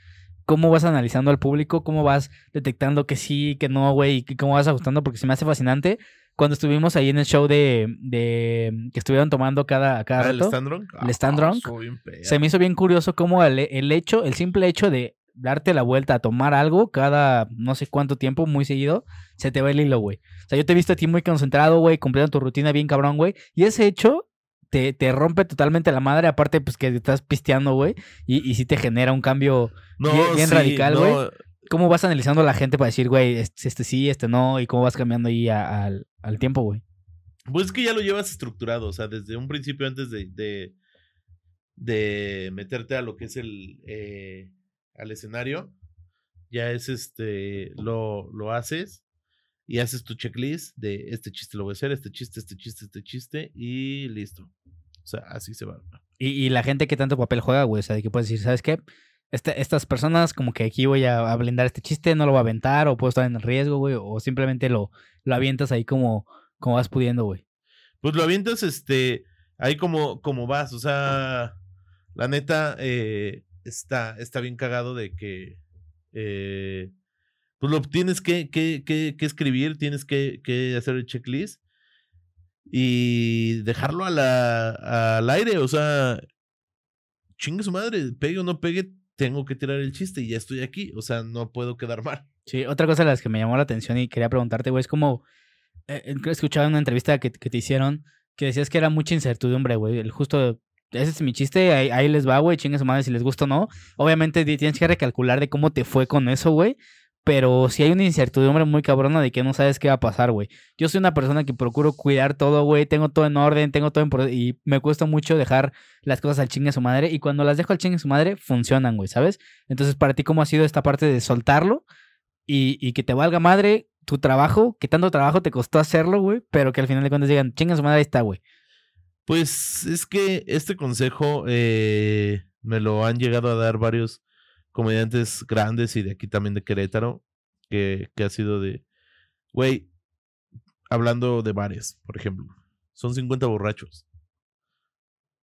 ¿Cómo vas analizando al público? ¿Cómo vas detectando que sí, que no, güey? ¿Y cómo vas ajustando? Porque se me hace fascinante. Cuando estuvimos ahí en el show de, de que estuvieron tomando cada, cada Ah, el rato. stand drunk. el stand drunk, estuvo bien perro. Se me hizo bien curioso cómo el, el hecho, el simple hecho de darte la vuelta a tomar algo cada no sé cuánto tiempo, muy seguido, se te va el hilo, güey. O sea, yo te he visto a ti muy concentrado, güey, cumpliendo tu rutina bien cabrón, güey. Y ese hecho te, te rompe totalmente la madre, aparte, pues que estás pisteando, güey. Y, y sí te genera un cambio. No, bien- bien sí, radical, no, güey. ¿Cómo vas analizando a la gente para decir, güey, este, este sí, este no? Y cómo vas cambiando ahí a- al, al tiempo, güey. Pues es que ya lo llevas estructurado, o sea, desde un principio antes de, de, de meterte a lo que es el eh, al escenario, ya es este, lo, lo haces y haces tu checklist de este chiste lo voy a hacer, este chiste, este chiste, este chiste y listo. O sea, así se va. Y, y la gente que tanto papel juega, güey. O sea, de que puedes decir, ¿sabes qué? Este, estas personas, como que aquí voy a, a blindar este chiste, no lo voy a aventar, o puedo estar en riesgo, güey. O simplemente lo, lo avientas ahí como, como vas pudiendo, güey. Pues lo avientas, este, ahí como, como vas. O sea, la neta, eh, está, está bien cagado de que. eh, pues lo tienes que, que, que, escribir, tienes que, que hacer el checklist y dejarlo a la, al aire. O sea, chingue su madre, pegue o no pegue, tengo que tirar el chiste y ya estoy aquí. O sea, no puedo quedar mal. Sí, otra cosa de las que me llamó la atención y quería preguntarte, güey, es como. Eh, escuchaba una entrevista que, que te hicieron que decías que era mucha incertidumbre, güey. El justo. Ese es mi chiste, ahí, les va, güey, chingue su madre si les gusta o no. Obviamente tienes que recalcular de cómo te fue con eso, güey. Pero si hay una incertidumbre muy cabrona de que no sabes qué va a pasar, güey. Yo soy una persona que procuro cuidar todo, güey. Tengo todo en orden, tengo todo en... Y me cuesta mucho dejar las cosas al chingue su madre. Y cuando las dejo al chingue su madre, funcionan, güey, ¿sabes? Entonces, para ti, ¿cómo ha sido esta parte de soltarlo? Y, que te valga madre tu trabajo, que tanto trabajo te costó hacerlo, güey. Pero que al final de cuentas digan, chingue su madre, ahí está, güey. Pues es que este consejo eh, me lo han llegado a dar varios comediantes grandes y de aquí también de Querétaro, que, que ha sido de, güey, hablando de bares, por ejemplo, son 50 borrachos.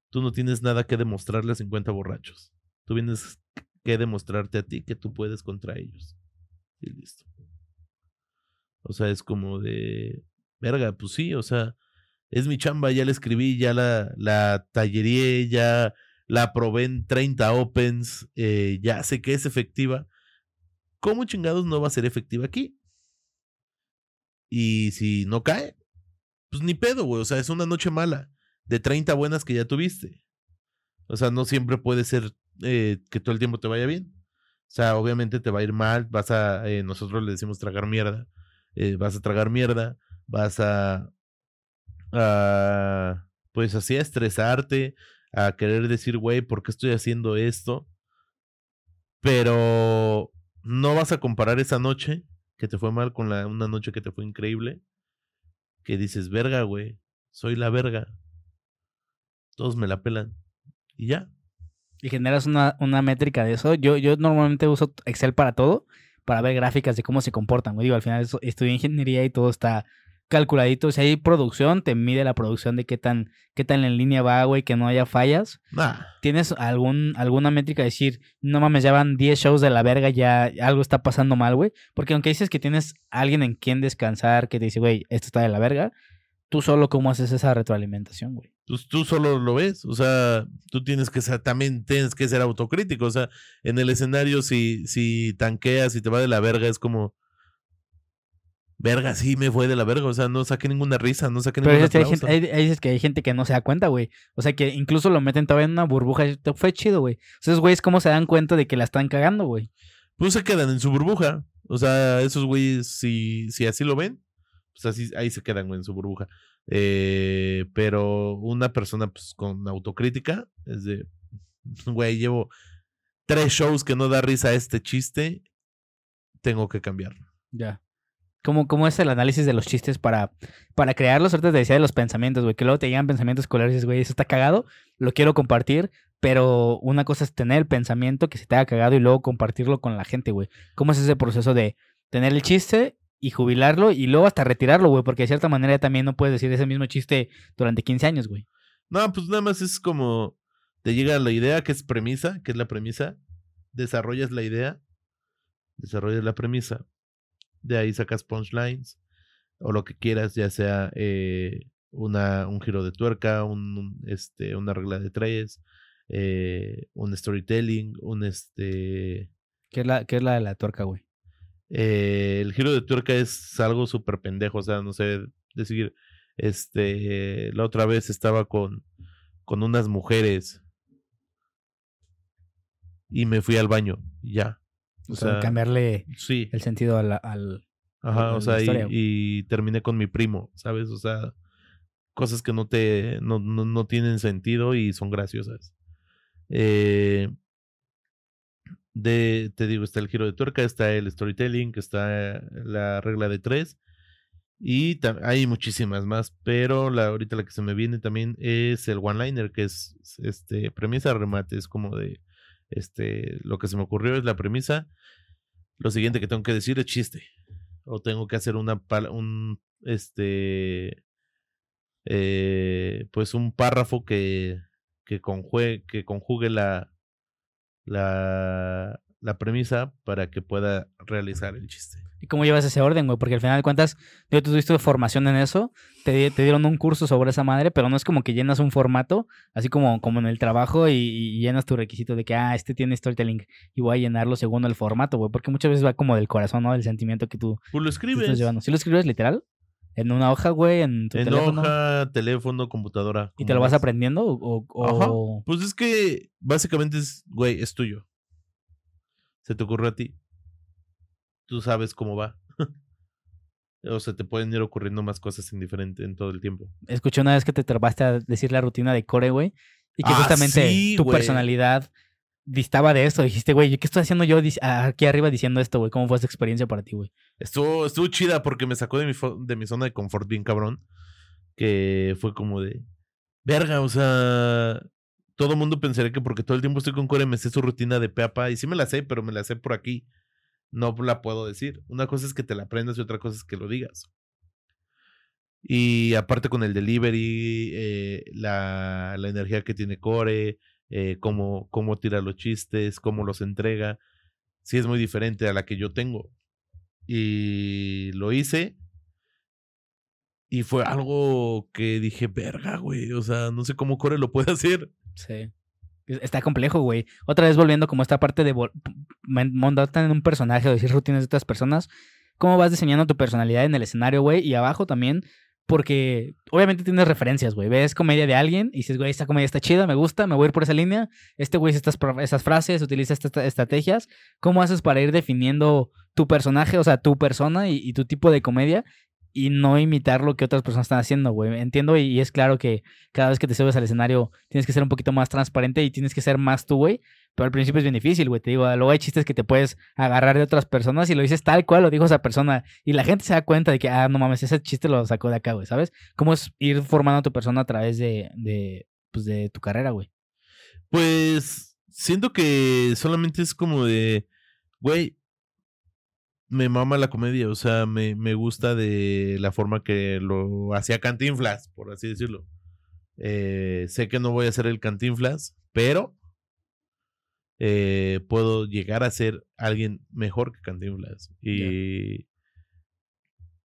Tú no tienes nada que demostrarle a 50 borrachos. Tú vienes que demostrarte a ti que tú puedes contra ellos. Y listo. O sea, es como de, verga, pues sí, o sea, es mi chamba, ya la escribí, ya la, la tallería, ya la probé en 30 opens, eh, ya sé que es efectiva. ¿Cómo chingados no va a ser efectiva aquí? Y si no cae, pues ni pedo, güey. O sea, es una noche mala de 30 buenas que ya tuviste. O sea, no siempre puede ser eh, que todo el tiempo te vaya bien. O sea, obviamente te va a ir mal, vas a, eh, nosotros le decimos tragar mierda, vas a tragar mierda, vas a, a, pues así a estresarte, a querer decir, güey, ¿por qué estoy haciendo esto? Pero no vas a comparar esa noche que te fue mal con la, una noche que te fue increíble, que dices, verga, güey, soy la verga. Todos me la pelan. Y ya. y generas una, una métrica de eso. Yo, yo normalmente uso Excel para todo, para ver gráficas de cómo se comportan. güey. Digo, al final estudié ingeniería y todo está calculadito. Si hay producción, te mide la producción de qué tan, qué tan en línea va, güey, que no haya fallas. Nah. ¿Tienes algún, alguna métrica de decir, no mames, ya van 10 shows de la verga, ya algo está pasando mal, güey? Porque aunque dices que tienes alguien en quien descansar, que te dice, güey, esto está de la verga, tú solo cómo haces esa retroalimentación, güey. pues tú solo lo ves, o sea, tú tienes que ser, también tienes que ser autocrítico, o sea, en el escenario si, si tanqueas y te va de la verga es como, verga, sí me fue de la verga, o sea, no saqué ninguna risa, no saqué Pero ningún dices que hay, dices que hay gente que no se da cuenta, güey. O sea, que incluso lo meten todavía en una burbuja. Fue chido, güey. Esos güeyes, ¿cómo se dan cuenta de que la están cagando, güey? Pues se quedan en su burbuja, o sea, esos güeyes, si, si así lo ven, pues así, ahí se quedan güey, en su burbuja. Eh, pero una persona pues con autocrítica es de, [laughs] güey, llevo tres shows que no da risa a este chiste, tengo que cambiarlo. Ya. ¿Cómo, ¿Cómo es el análisis de los chistes para, para crearlos? Ahorita te decía de los pensamientos, güey. Que luego te llegan pensamientos escolares y dices, güey, eso está cagado, lo quiero compartir. Pero una cosa es tener el pensamiento que se te haga cagado y luego compartirlo con la gente, güey. ¿Cómo es ese proceso de tener el chiste y jubilarlo y luego hasta retirarlo, güey? Porque de cierta manera también no puedes decir ese mismo chiste durante 15 años, güey. No, pues nada más es como te llega la idea, que es premisa, que es la premisa, desarrollas la idea, desarrollas la premisa, de ahí sacas punchlines o lo que quieras, ya sea eh, una, un giro de tuerca, un, un, este, una regla de tres, eh, un storytelling, un este... ¿Qué es la, qué es la de la tuerca, güey? eh, el giro de tuerca es algo súper pendejo, o sea, no sé, decir, este, la otra vez estaba con, con unas mujeres y me fui al baño, y ya. O, sea, cambiarle sí, el sentido a la- al... ajá, o sea, y, terminé con mi primo, ¿sabes? O sea, cosas que no te, no, no, no tienen sentido y son graciosas. Eh, de, te digo, está el giro de tuerca, está el storytelling, está la regla de tres. Y hay muchísimas más, pero la, ahorita la que se me viene también es el one-liner, que es este premisa remate, es como de este lo que se me ocurrió es la premisa. Lo siguiente que tengo que decir es chiste. O tengo que hacer una un este eh, pues un párrafo que, que, conjue- que conjugue la, la, la premisa para que pueda realizar el chiste. ¿Y cómo llevas ese orden, güey? Porque al final de cuentas, tú tuviste formación en eso, te, te dieron un curso sobre esa madre, pero no es como que llenas un formato, así como, como en el trabajo y, y llenas tu requisito de que, ah, este tiene storytelling y voy a llenarlo según el formato, güey. Porque muchas veces va como del corazón, ¿no? Del sentimiento que tú, Pues lo tú escribes. estás llevando. ¿Sí lo escribes literal? ¿En una hoja, güey? ¿En tu En teléfono? hoja, teléfono, computadora. ¿Y te lo vas aprendiendo? O, o- Ajá. o- Pues es que básicamente es, güey, es tuyo. Se te ocurre a ti. Tú sabes cómo va. [laughs] o se te pueden ir ocurriendo más cosas en diferente en todo el tiempo. Escuché una vez que te trabaste a decir la rutina de Core, güey. Y que Ah, justamente sí, tu personalidad distaba de esto. Dijiste, güey, ¿qué estoy haciendo yo aquí arriba diciendo esto, güey? ¿Cómo fue esa experiencia para ti, güey? Estuvo, estuvo chida porque me sacó de mi, de mi zona de confort bien cabrón. Que fue como de. Verga, o sea. Todo mundo pensaría que porque todo el tiempo estoy con Core me sé su rutina de peapa. Y sí me la sé, pero me la sé por aquí. No la puedo decir. Una cosa es que te la aprendas y otra cosa es que lo digas. Y aparte con el delivery, eh, la, la energía que tiene Core, eh, cómo, cómo tira los chistes, cómo los entrega, sí es muy diferente a la que yo tengo. Y lo hice. Y fue algo que dije, verga, güey. O sea, no sé cómo Core lo puede [laughs] hacer. Sí. Es- Está complejo, güey. Otra vez volviendo como esta parte de montarte en un personaje o decir rutinas de otras personas. ¿Cómo vas diseñando tu personalidad en el escenario, güey? Y abajo también, porque obviamente tienes referencias, güey. Ves comedia de alguien y dices, güey, esta comedia está chida, me gusta, me voy a ir por esa línea. Este güey estas, esas frases, utiliza estas estrategias. ¿Cómo haces para ir definiendo tu personaje, o sea, tu persona y tu tipo de comedia? Y no imitar lo que otras personas están haciendo, güey. Entiendo y, es claro que cada vez que te subes al escenario tienes que ser un poquito más transparente y tienes que ser más tú, güey. Pero al principio es bien difícil, güey. Te digo, luego hay chistes que te puedes agarrar de otras personas y lo dices tal cual lo dijo esa persona. Y la gente se da cuenta de que, ah, no mames, ese chiste lo sacó de acá, güey, ¿sabes? ¿Cómo es ir formando a tu persona a través de, de, pues, de tu carrera, güey? Pues siento que solamente es como de, güey, me mama la comedia, o sea, me, me gusta de la forma que lo hacía Cantinflas, por así decirlo. Eh, sé que no voy a ser el Cantinflas, pero eh, puedo llegar a ser alguien mejor que Cantinflas. Y,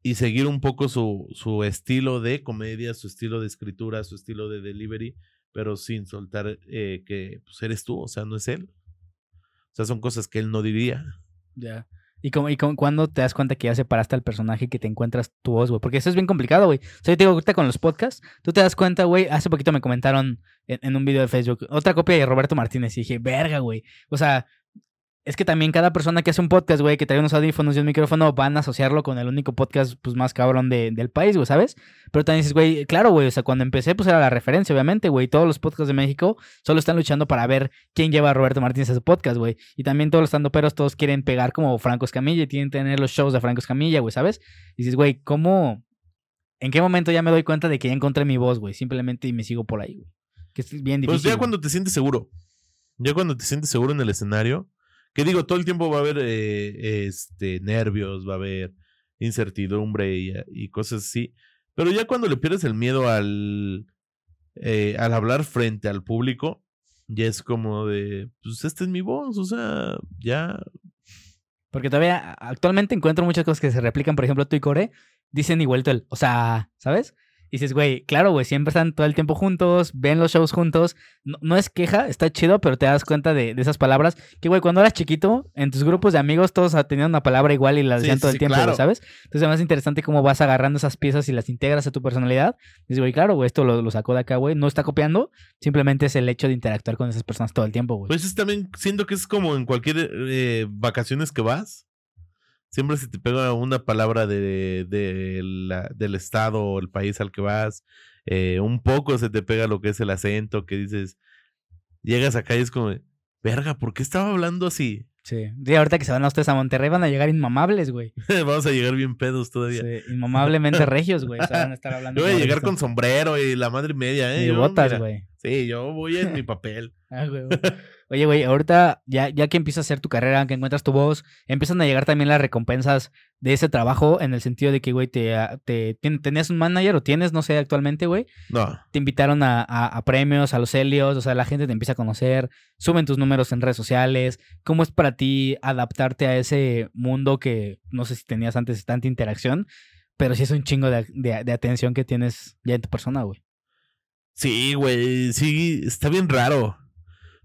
y seguir un poco su, su estilo de comedia, su estilo de escritura, su estilo de delivery, pero sin soltar eh, que pues, eres tú, o sea, no es él. O sea, son cosas que él no diría. Ya. ¿Y, cómo, y cómo- cuándo te das cuenta que ya separaste al personaje que te encuentras tu voz, güey? Porque eso es bien complicado, güey. O sea, yo te digo ahorita con los podcasts, tú te das cuenta, güey. Hace poquito me comentaron en, en un video de Facebook otra copia de Roberto Martínez y dije, verga, güey. O sea, es que también cada persona que hace un podcast, güey, que trae unos audífonos y un micrófono, van a asociarlo con el único podcast, pues, más cabrón de- del país, güey, ¿sabes? Pero también dices, güey, claro, güey, o sea, cuando empecé, pues era la referencia, obviamente, güey. Todos los podcasts de México solo están luchando para ver quién lleva a Roberto Martínez a su podcast, güey. Y también todos los estandoperos, todos quieren pegar como Franco Escamilla y tienen que tener los shows de Franco Escamilla, güey, ¿sabes? Y dices, güey, ¿cómo? ¿En qué momento ya me doy cuenta de que ya encontré mi voz, güey? Simplemente y me sigo por ahí, güey. Que es bien difícil. Pues ya güey. cuando te sientes seguro. Ya cuando te sientes seguro en el escenario. Que digo, todo el tiempo va a haber eh, este, nervios, va a haber incertidumbre y, cosas así. Pero ya cuando le pierdes el miedo al, eh, al hablar frente al público, ya es como de, pues esta es mi voz, o sea, ya. Porque todavía actualmente encuentro muchas cosas que se replican, por ejemplo, tú y Core dicen igualito el, o sea, ¿sabes? Y dices, güey, claro, güey, siempre están todo el tiempo juntos, ven los shows juntos. No, no es queja, está chido, pero te das cuenta de, de esas palabras. Que, güey, cuando eras chiquito, en tus grupos de amigos todos tenían una palabra igual y la decían sí, todo el sí, tiempo, claro. ¿sabes? Entonces, además es interesante cómo vas agarrando esas piezas y las integras a tu personalidad. Dices, güey, claro, güey, esto lo, lo sacó de acá, güey. No está copiando, simplemente es el hecho de interactuar con esas personas todo el tiempo, güey. Pues es también, siento que es como en cualquier eh, vacaciones que vas. Siempre se te pega una palabra de, de la- del estado o el país al que vas. eh, un poco se te pega lo que es el acento, que dices, llegas acá y es como, verga, ¿por qué estaba hablando así? Sí. Sí, ahorita que se van a ustedes a Monterrey van a llegar inmamables, güey. [laughs] Vamos a llegar bien pedos todavía. Sí, inmamablemente [laughs] regios, güey. O sea, van a estar hablando. Yo voy a llegar esto. con sombrero y la madre media, ¿eh? Y botas, güey. Sí, yo voy en mi [laughs] papel. Ah, güey, güey. [laughs] Oye, güey, ahorita ya, ya que empiezas a hacer tu carrera, que encuentras tu voz, empiezan a llegar también las recompensas de ese trabajo en el sentido de que, güey, te, ah, te, tenías un manager o tienes, no sé, actualmente, güey. No. Te invitaron a, a- a premios, a los Helios, o sea, la gente te empieza a conocer, suben tus números en redes sociales. ¿Cómo es para ti adaptarte a ese mundo que no sé si tenías antes tanta interacción, pero sí es un chingo de, de- de atención que tienes ya en tu persona, güey? Sí, güey, sí, está bien raro.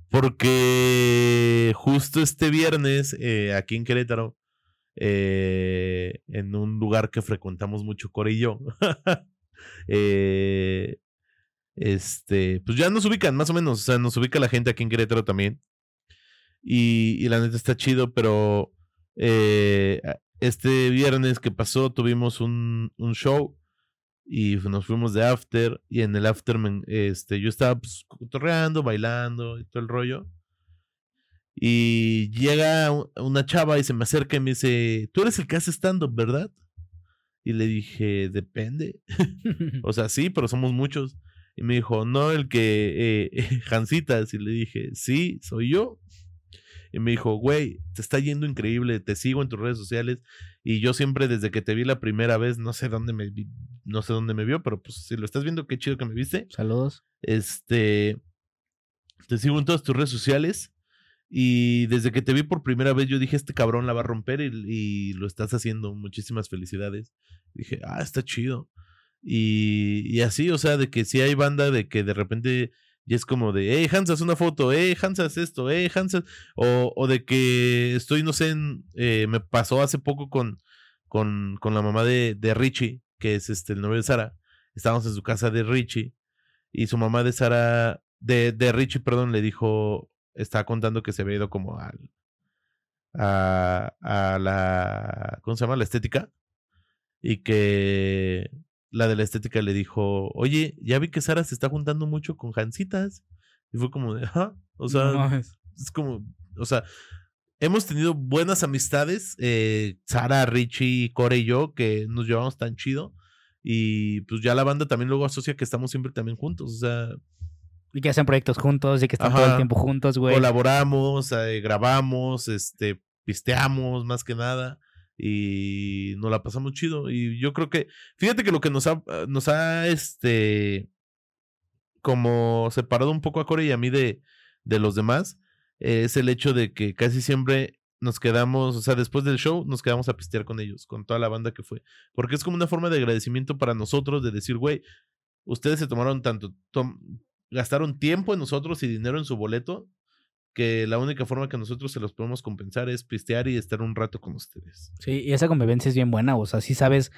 Porque justo este viernes, eh, aquí en Querétaro, eh, en un lugar que frecuentamos mucho Core y yo, [laughs] eh, este, pues ya nos ubican, más o menos. O sea, nos ubica la gente aquí en Querétaro también. Y, la neta está chido, pero eh, este viernes que pasó tuvimos un, un show y nos fuimos de after y en el after este yo estaba pues cotorreando, bailando y todo el rollo. Y llega una chava y se me acerca y me dice, "Tú eres el que hace stand up, ¿verdad?" Y le dije, "Depende." [laughs] O sea, sí, pero somos muchos. Y me dijo, "No, el que eh, [laughs] Jancitas." Y le dije, "Sí, soy yo." Y me dijo, güey, te está yendo increíble, te sigo en tus redes sociales. Y yo siempre, desde que te vi la primera vez, no sé dónde me no sé dónde me vio, pero pues si lo estás viendo, qué chido que me viste. Saludos. Este, te sigo en todas tus redes sociales. Y desde que te vi por primera vez, yo dije, este cabrón la va a romper y, y lo estás haciendo. Muchísimas felicidades. Dije, ah, está chido. Y, y así, o sea, de que si hay banda de que de repente ya es como de, hey, Hansas, una foto, hey, Hansas, esto, hey, Hansas. O, o de que estoy, no sé, en- eh, me pasó hace poco con, con, con la mamá de, de Richie, que es este, el novio de Sara. Estábamos en su casa de Richie y su mamá de Sara, de, de Richie, perdón, le dijo, estaba contando que se había ido como al, a, a la, ¿cómo se llama? La estética. Y que la de la estética le dijo, oye, ya vi que Sara se está juntando mucho con Jancitas. Y fue como de, ajá, o sea, No es como, o sea, hemos tenido buenas amistades, eh, Sara, Richie, Core y yo, que nos llevamos tan chido. Y pues ya la banda también luego asocia que estamos siempre también juntos, o sea, Y que hacen proyectos juntos y que están todo el tiempo juntos, güey. colaboramos, eh, grabamos, este, pisteamos más que nada y nos la pasamos chido. Y yo creo que, fíjate que lo que nos ha, nos ha, este, como separado un poco a Core y a mí de, de los demás, es el hecho de que casi siempre nos quedamos, o sea, después del show nos quedamos a pistear con ellos, con toda la banda que fue. Porque es como una forma de agradecimiento para nosotros de decir, güey, ustedes se tomaron tanto, gastaron tiempo en nosotros y dinero en su boleto, que la única forma que nosotros se los podemos compensar es pistear y estar un rato con ustedes. Sí, y esa convivencia es bien buena, o sea, sí sabes,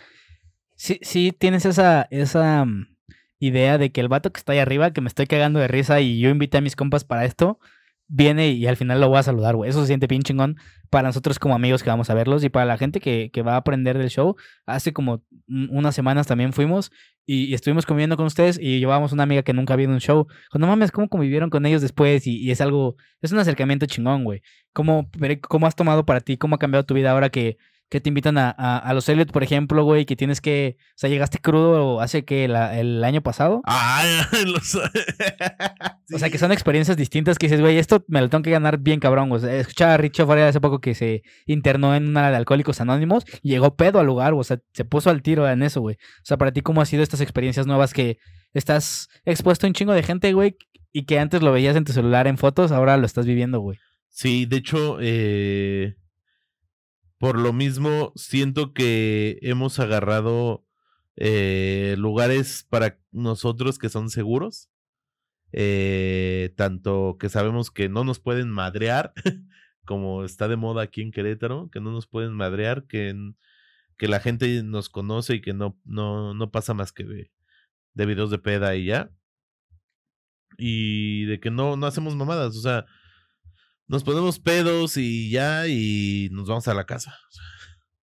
sí tienes esa, esa mm, idea de que el vato que está ahí arriba, que me estoy cagando de risa y yo invité a mis compas para esto, viene y al final lo voy a saludar, güey. Eso se siente bien chingón para nosotros como amigos que vamos a verlos y para la gente que, que va a aprender del show. Hace como un- unas semanas también fuimos y, estuvimos conviviendo con ustedes y llevábamos una amiga que nunca había ido un show. Cuando mames, ¿cómo convivieron con ellos después? Y, es algo, es un acercamiento chingón, güey. ¿Cómo, ¿Cómo has tomado para ti? ¿Cómo ha cambiado tu vida ahora que, que te invitan a, a, a los Elliot, por ejemplo, güey? Que tienes que, o sea, llegaste crudo hace que la- el año pasado. Ah, [laughs] los... [laughs] O sea, que son experiencias distintas que dices, güey, esto me lo tengo que ganar bien cabrón. O sea, escuchaba a Richo Faria hace poco que se internó en una de Alcohólicos Anónimos y llegó pedo al lugar, o sea, se puso al tiro en eso, güey. O sea, para ti, ¿cómo han sido estas experiencias nuevas que estás expuesto a un chingo de gente, güey, y que antes lo veías en tu celular en fotos, ahora lo estás viviendo, güey? Sí, de hecho, eh, por lo mismo, siento que hemos agarrado eh, lugares para nosotros que son seguros. eh, tanto que sabemos que no nos pueden madrear, [laughs] como está de moda aquí en Querétaro, que no nos pueden madrear, que, que la gente nos conoce y que no, no, no pasa más que de, de videos de peda y ya. Y de que no, no hacemos mamadas, o sea, nos ponemos pedos y ya, y nos vamos a la casa.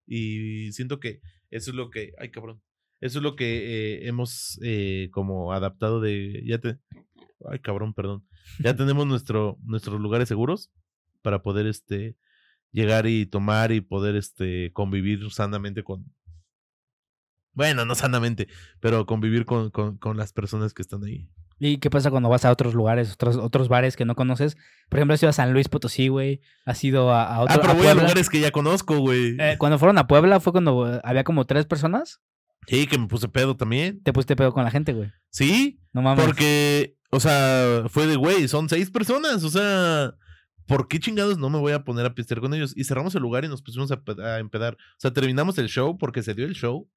Y siento que eso es lo que, ay cabrón, eso es lo que eh, hemos eh, como adaptado de, ya te, ay cabrón, perdón, ya [laughs] tenemos nuestro, nuestros lugares seguros para poder este, llegar y tomar y poder este convivir sanamente con bueno, no sanamente, pero convivir con, con, con las personas que están ahí. ¿Y qué pasa cuando vas a otros lugares, otros, otros bares que no conoces? Por ejemplo, has ido a San Luis Potosí, güey. Has ido a, a otro, ah, pero a voy a lugares que ya conozco, güey. Eh, cuando fueron a Puebla fue cuando eh, había como tres personas. Sí, que me puse pedo también. Te pusiste pedo con la gente, güey. Sí, No mames. porque, o sea, fue de, güey, son seis personas, o sea, ¿por qué chingados no me voy a poner a pistear con ellos? Y cerramos el lugar y nos pusimos a, pe- a empedar. O sea, terminamos el show porque se dio el show.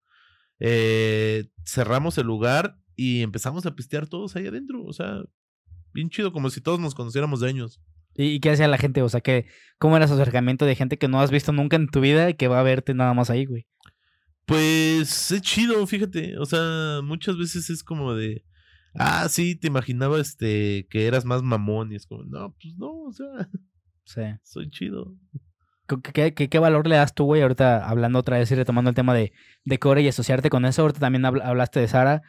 Eh, cerramos el lugar y empezamos a pistear todos ahí adentro. O sea, bien chido, como si todos nos conociéramos de años. ¿Y, qué hacía la gente? O sea, que, ¿cómo era su acercamiento de gente que no has visto nunca en tu vida y que va a verte nada más ahí, güey? Pues es chido, fíjate. O sea, muchas veces es como de. Ah, sí, te imaginaba este que eras más mamón. Y es como, no, pues no, o sea, Sí. [laughs] soy chido. ¿Qué, qué, qué- qué valor le das tú, güey? Ahorita hablando otra vez y retomando el tema de, de Core y asociarte con eso. Ahorita también habl- hablaste de Sara.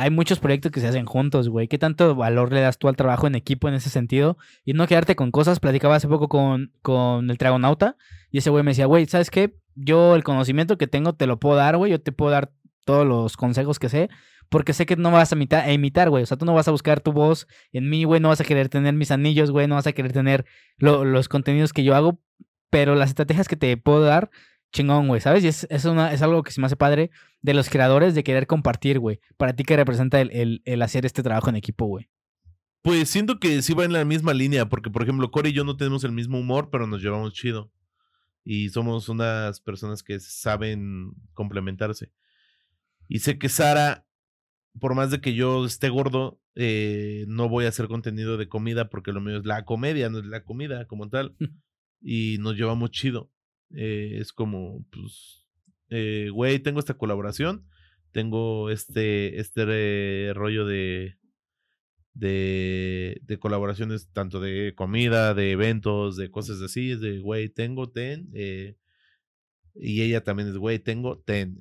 Hay muchos proyectos que se hacen juntos, güey. ¿Qué tanto valor le das tú al trabajo en equipo en ese sentido? Y no quedarte con cosas. Platicaba hace poco con, con el Dragonauta y ese güey me decía, güey, ¿sabes qué? Yo el conocimiento que tengo te lo puedo dar, güey. Yo te puedo dar todos los consejos que sé. Porque sé que no vas a imitar, a imitar, güey. O sea, tú no vas a buscar tu voz en mí, güey. No vas a querer tener mis anillos, güey. No vas a querer tener lo- los contenidos que yo hago. Pero las estrategias que te puedo dar, chingón, güey, ¿sabes? Y es, es, una, es algo que se me hace padre de los creadores de querer compartir, güey. Para ti, ¿qué representa el, el, el hacer este trabajo en equipo, güey? Pues siento que sí va en la misma línea, porque por ejemplo, Corey y yo no tenemos el mismo humor, pero nos llevamos chido. Y somos unas personas que saben complementarse. Y sé que Sara, por más de que yo esté gordo, eh, no voy a hacer contenido de comida porque lo mío es la comedia, no es la comida como tal. [laughs] y nos llevamos chido. Eh, es como, pues, eh, güey, tengo esta colaboración, tengo este, este rollo de, de, colaboraciones tanto de comida, de eventos, de cosas así, es de, güey, tengo, ten, eh, y ella también es, güey, tengo, ten.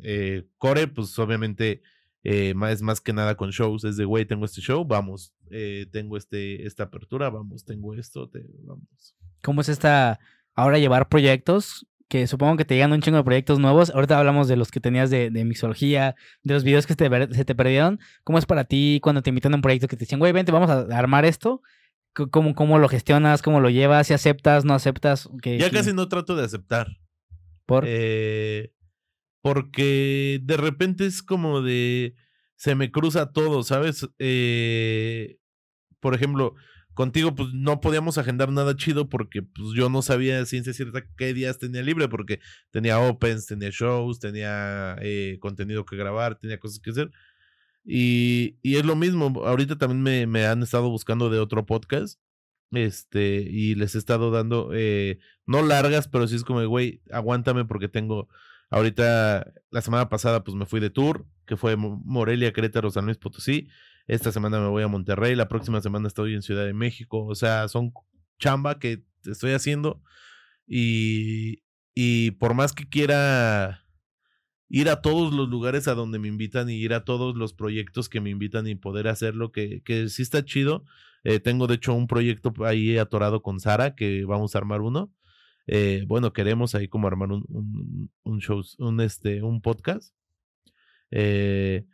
Core, pues obviamente es más que nada con shows, es de, güey, tengo este show, vamos, tengo este, esta apertura, vamos, tengo esto, vamos. ¿Cómo es esta ahora llevar proyectos? Que supongo que te llegan un chingo de proyectos nuevos. Ahorita hablamos de los que tenías de, de mixología, de los videos que te se te perdieron. ¿Cómo es para ti cuando te invitan a un proyecto que te dicen, güey, vente, vamos a armar esto? ¿Cómo, cómo lo gestionas? ¿Cómo lo llevas? ¿Si aceptas? ¿No aceptas? Ya casi no trato de aceptar. ¿Por? Eh, porque de repente es como de. Se me cruza todo, ¿sabes? Eh, por ejemplo, contigo, pues no podíamos agendar nada chido porque pues yo no sabía ciencia cierta qué días tenía libre, porque tenía opens, tenía shows, tenía eh, contenido que grabar, tenía cosas que hacer. Y, y es lo mismo, ahorita también me, me han estado buscando de otro podcast. Este, y les he estado dando, eh, no largas, pero sí es como, güey, aguántame porque tengo, ahorita, la semana pasada, pues me fui de tour, que fue Mo- Morelia, Querétaro, San Luis Potosí. Esta semana me voy a Monterrey, la próxima semana estoy en Ciudad de México. O sea, son chamba que estoy haciendo. Y, y por más que quiera ir a todos los lugares a donde me invitan y ir a todos los proyectos que me invitan y poder hacerlo, que, que sí está chido. Eh, tengo de hecho un proyecto ahí atorado con Sara, que vamos a armar uno. Eh, bueno, queremos ahí como armar un, un, show, un, este, un podcast. Eh,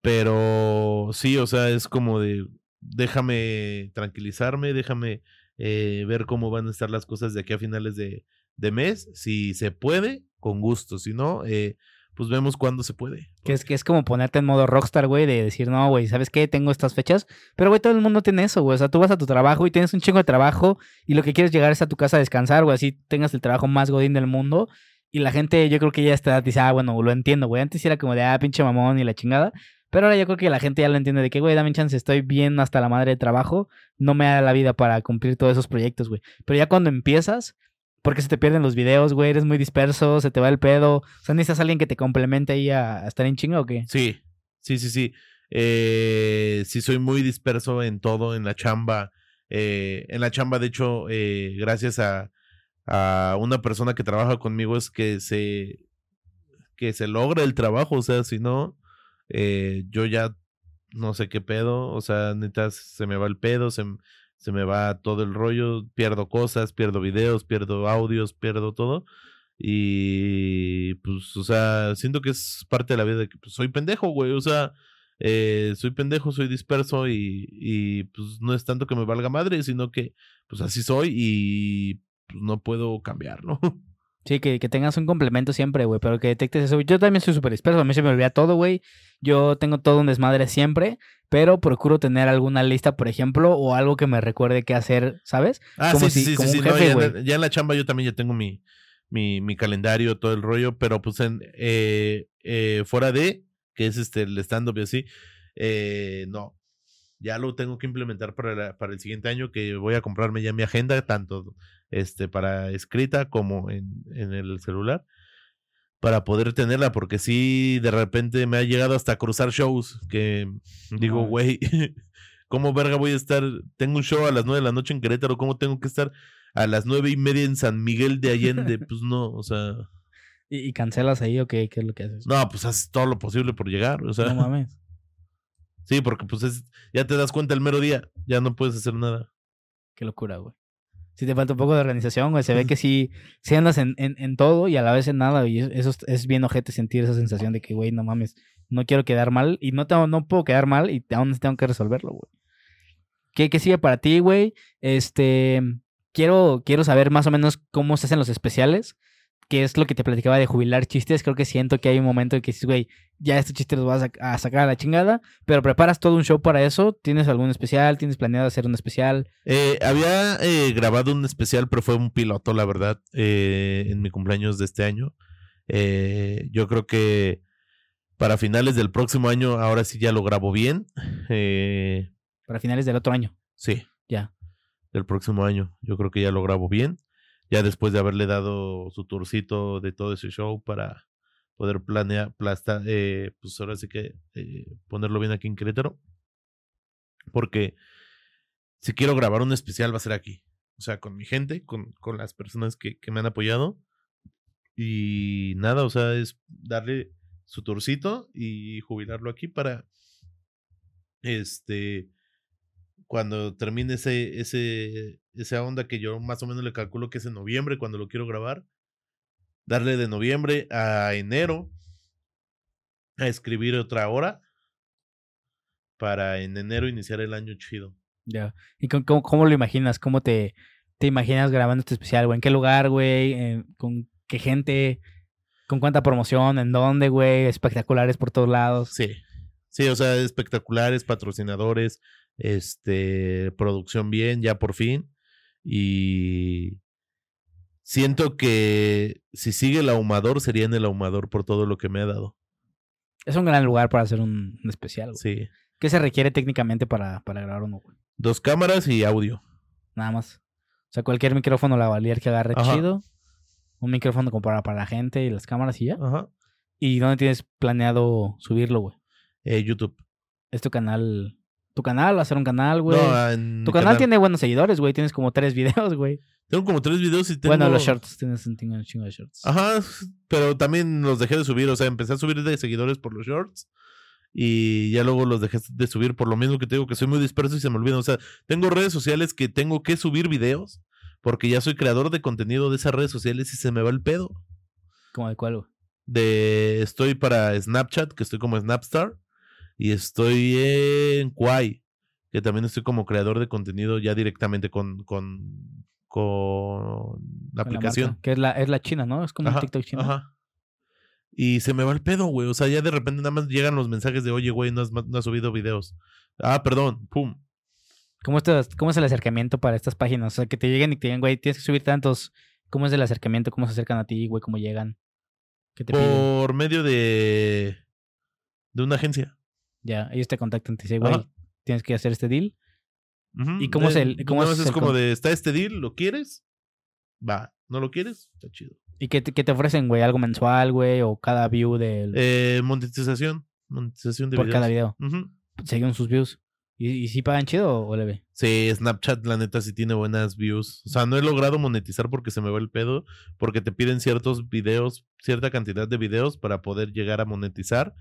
pero sí, o sea, es como de, déjame tranquilizarme, déjame eh, ver cómo van a estar las cosas de aquí a finales de, de mes. Si se puede, con gusto. Si no, eh, pues vemos cuándo se puede. Que es, que es como ponerte en modo rockstar, güey, de decir, no, güey, ¿sabes qué? Tengo estas fechas. Pero, güey, todo el mundo tiene eso, güey. O sea, tú vas a tu trabajo y tienes un chingo de trabajo y lo que quieres llegar es a tu casa a descansar, güey. Así tengas el trabajo más godín del mundo. Y la gente, yo creo que ya está, dice, ah, bueno, lo entiendo, güey. Antes era como de, ah, pinche mamón y la chingada. Pero ahora yo creo que la gente ya lo entiende de que, güey, dame chance, estoy bien hasta la madre de trabajo. No me da la vida para cumplir todos esos proyectos, güey. Pero ya cuando empiezas, porque se te pierden los videos, güey, eres muy disperso, se te va el pedo. O sea, necesitas alguien que te complemente ahí a, a estar en chinga o qué? Sí, sí, sí, sí. Eh, sí, soy muy disperso en todo, en la chamba. Eh, en la chamba, de hecho, eh, gracias a, a una persona que trabaja conmigo es que se, que se logra el trabajo. O sea, si no, eh, yo ya no sé qué pedo. O sea, neta, se me va el pedo, se, se me va todo el rollo, pierdo cosas, pierdo videos, pierdo audios, pierdo todo. Y pues, o sea, siento que es parte de la vida de que pues, soy pendejo, güey. O sea, eh, soy pendejo, soy disperso y, y pues no es tanto que me valga madre, sino que pues así soy y pues no puedo cambiar, ¿no? [laughs] Sí, que, que tengas un complemento siempre, güey, pero que detectes eso. Yo también soy súper disperso, a mí se me olvida todo, güey. Yo tengo todo un desmadre siempre, pero procuro tener alguna lista, por ejemplo, o algo que me recuerde qué hacer, ¿sabes? Ah, Como sí, si- sí, sí, como sí, un no, jefe, ya, en la, ya en la chamba yo también ya tengo mi, mi, mi calendario, todo el rollo, pero pues en, eh, eh, fuera de, que es este el stand-up y así, eh, no. Ya lo tengo que implementar para, la- para el siguiente año, que voy a comprarme ya mi agenda, tanto este para escrita como en, en el celular, para poder tenerla, porque sí, de repente me ha llegado hasta cruzar shows, que digo, güey, [laughs] ¿cómo verga voy a estar? Tengo un show a las nueve de la noche en Querétaro, ¿cómo tengo que estar a las nueve y media en San Miguel de Allende? [laughs] Pues no, o sea, ¿Y, y cancelas ahí o qué, qué es lo que haces? no, pues haces todo lo posible por llegar, o sea, No mames. [laughs] sí, porque pues es, ya te das cuenta el mero día, ya no puedes hacer nada. Qué locura, güey. Si te falta un poco de organización, güey. Se ve que sí, sí andas en, en, en todo y a la vez en nada. Y eso es, bien ojete sentir esa sensación de que, güey, no mames, no quiero quedar mal. Y no, tengo, no puedo quedar mal y aún tengo que resolverlo, güey. ¿Qué, ¿Qué sigue para ti, güey? Este, quiero, quiero saber más o menos cómo se hacen los especiales. ¿Qué es lo que te platicaba de jubilar chistes? Creo que siento que hay un momento en que dices, güey, ya estos chistes los vas a, a sacar a la chingada. Pero preparas todo un show para eso. ¿Tienes algún especial? ¿Tienes planeado hacer un especial? Eh, había eh, grabado un especial, pero fue un piloto, la verdad, eh, en mi cumpleaños de este año. Yo creo que para finales del próximo año, ahora sí ya lo grabo bien. Para finales del otro año. sí, Ya. del próximo año. Yo creo que ya lo grabo bien. Ya después de haberle dado su tourcito de todo ese show para poder planear, plasta, eh, pues ahora sí que eh, ponerlo bien aquí en Querétaro. Porque si quiero grabar un especial va a ser aquí. O sea, con mi gente, con, con las personas que, que me han apoyado. Y nada, o sea, es darle su tourcito y jubilarlo aquí para este cuando termine ese, ese, esa onda que yo más o menos le calculo que es en noviembre cuando lo quiero grabar, darle de noviembre a enero a escribir otra hora para en enero iniciar el año chido. Ya. ¿Y cómo, cómo lo imaginas? ¿Cómo te, te imaginas grabando este especial, güey? ¿En qué lugar, güey? Eh, ¿Con qué gente? ¿Con cuánta promoción? ¿En dónde, güey? Espectaculares por todos lados. Sí. Sí, o sea, espectaculares, patrocinadores, este, producción bien, ya por fin. Y siento que si sigue el ahumador, sería en el ahumador por todo lo que me ha dado. Es un gran lugar para hacer un, un especial, güey. Sí. ¿Qué se requiere técnicamente para, para grabar uno, güey? Dos cámaras y audio. Nada más. O sea, cualquier micrófono la valier que agarre Ajá. chido. Un micrófono como para, para la gente y las cámaras y ya. Ajá. ¿Y dónde tienes planeado subirlo, güey? Eh, YouTube. ¿Es tu canal? ¿Tu canal? ¿Hacer un canal, güey? No, en tu canal, tiene buenos seguidores, güey. Tienes como tres [laughs] videos, güey. Tengo como tres videos y tengo... Bueno, los shorts. Tienes un chingo de shorts. Ajá, pero también los dejé de subir. O sea, empecé a subir de seguidores por los shorts. Y ya luego los dejé de subir por lo mismo que te digo, que soy muy disperso y se me olvidan. O sea, tengo redes sociales que tengo que subir videos. Porque ya soy creador de contenido de esas redes sociales y se me va el pedo. ¿Cómo de cuál, güey? De estoy para Snapchat, que estoy como Snapstar. Y estoy en Kwai, que también estoy como creador de contenido ya directamente con, con, con la Con aplicación. que es la, es la china, ¿no? Es como un Ajá, TikTok chino. Ajá. Y se me va el pedo, güey. O sea, ya de repente nada más llegan los mensajes de, oye, güey, no has, no has subido videos. Ah, perdón, pum. ¿Cómo, estás- ¿Cómo es el acercamiento para estas páginas? O sea, que te lleguen y te digan, güey, tienes que subir tantos. ¿Cómo es el acercamiento? ¿Cómo se acercan a ti, güey? ¿Cómo llegan? ¿Qué te piden? Por medio de, de una agencia. Ya, ellos te contactan, te dicen, güey, tienes que hacer este deal. Ujú. ¿Y cómo es Eh, el- cómo es es el como de, está este deal, ¿lo quieres? Va. ¿No lo quieres? Está chido. ¿Y qué te, qué te ofrecen, güey? ¿Algo mensual, güey? ¿O cada view del, Eh, monetización. Monetización de por videos. cada video? Ujú. Según sus views. ¿Y, y si pagan chido o leve? Sí, Snapchat, la neta, sí tiene buenas views. O sea, no he logrado monetizar porque se me va el pedo, porque te piden ciertos videos, cierta cantidad de videos para poder llegar a monetizar.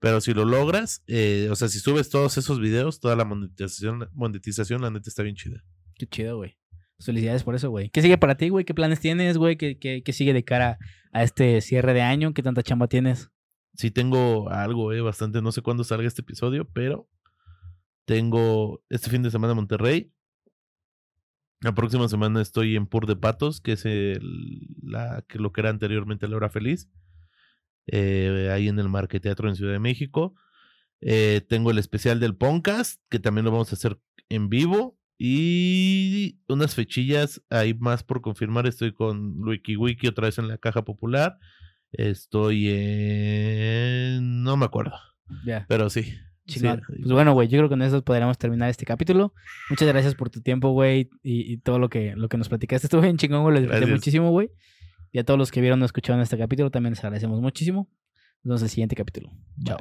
Pero si lo logras, eh, o sea, si subes todos esos videos, toda la monetización, monetización, la neta está bien chida. Qué chido, güey. Felicidades por eso, güey. ¿Qué sigue para ti, güey? ¿Qué planes tienes, güey? ¿Qué, qué, qué sigue de cara a este cierre de año? ¿Qué tanta chamba tienes? Sí tengo algo, eh, bastante. No sé cuándo salga este episodio, pero tengo este fin de semana en Monterrey. La próxima semana estoy en Pur de Patos, que es el, la, que lo que era anteriormente la hora feliz. Eh, ahí en el Marqueteatro en Ciudad de México. Eh, tengo el especial del podcast, que también lo vamos a hacer en vivo. Y unas fechillas ahí más por confirmar. Estoy con Wiki Wiki otra vez en la caja popular. Estoy en. No me acuerdo. Ya. Pero sí. sí, Pues bueno, güey, yo creo que con eso podríamos terminar este capítulo. Muchas gracias por tu tiempo, güey, y, y todo lo que, lo que nos platicaste. Estuvo bien chingón, güey, lo disfruté Gracias. muchísimo, güey. Y a todos los que vieron o escucharon este capítulo también les agradecemos muchísimo. Nos vemos en el siguiente capítulo. Chao.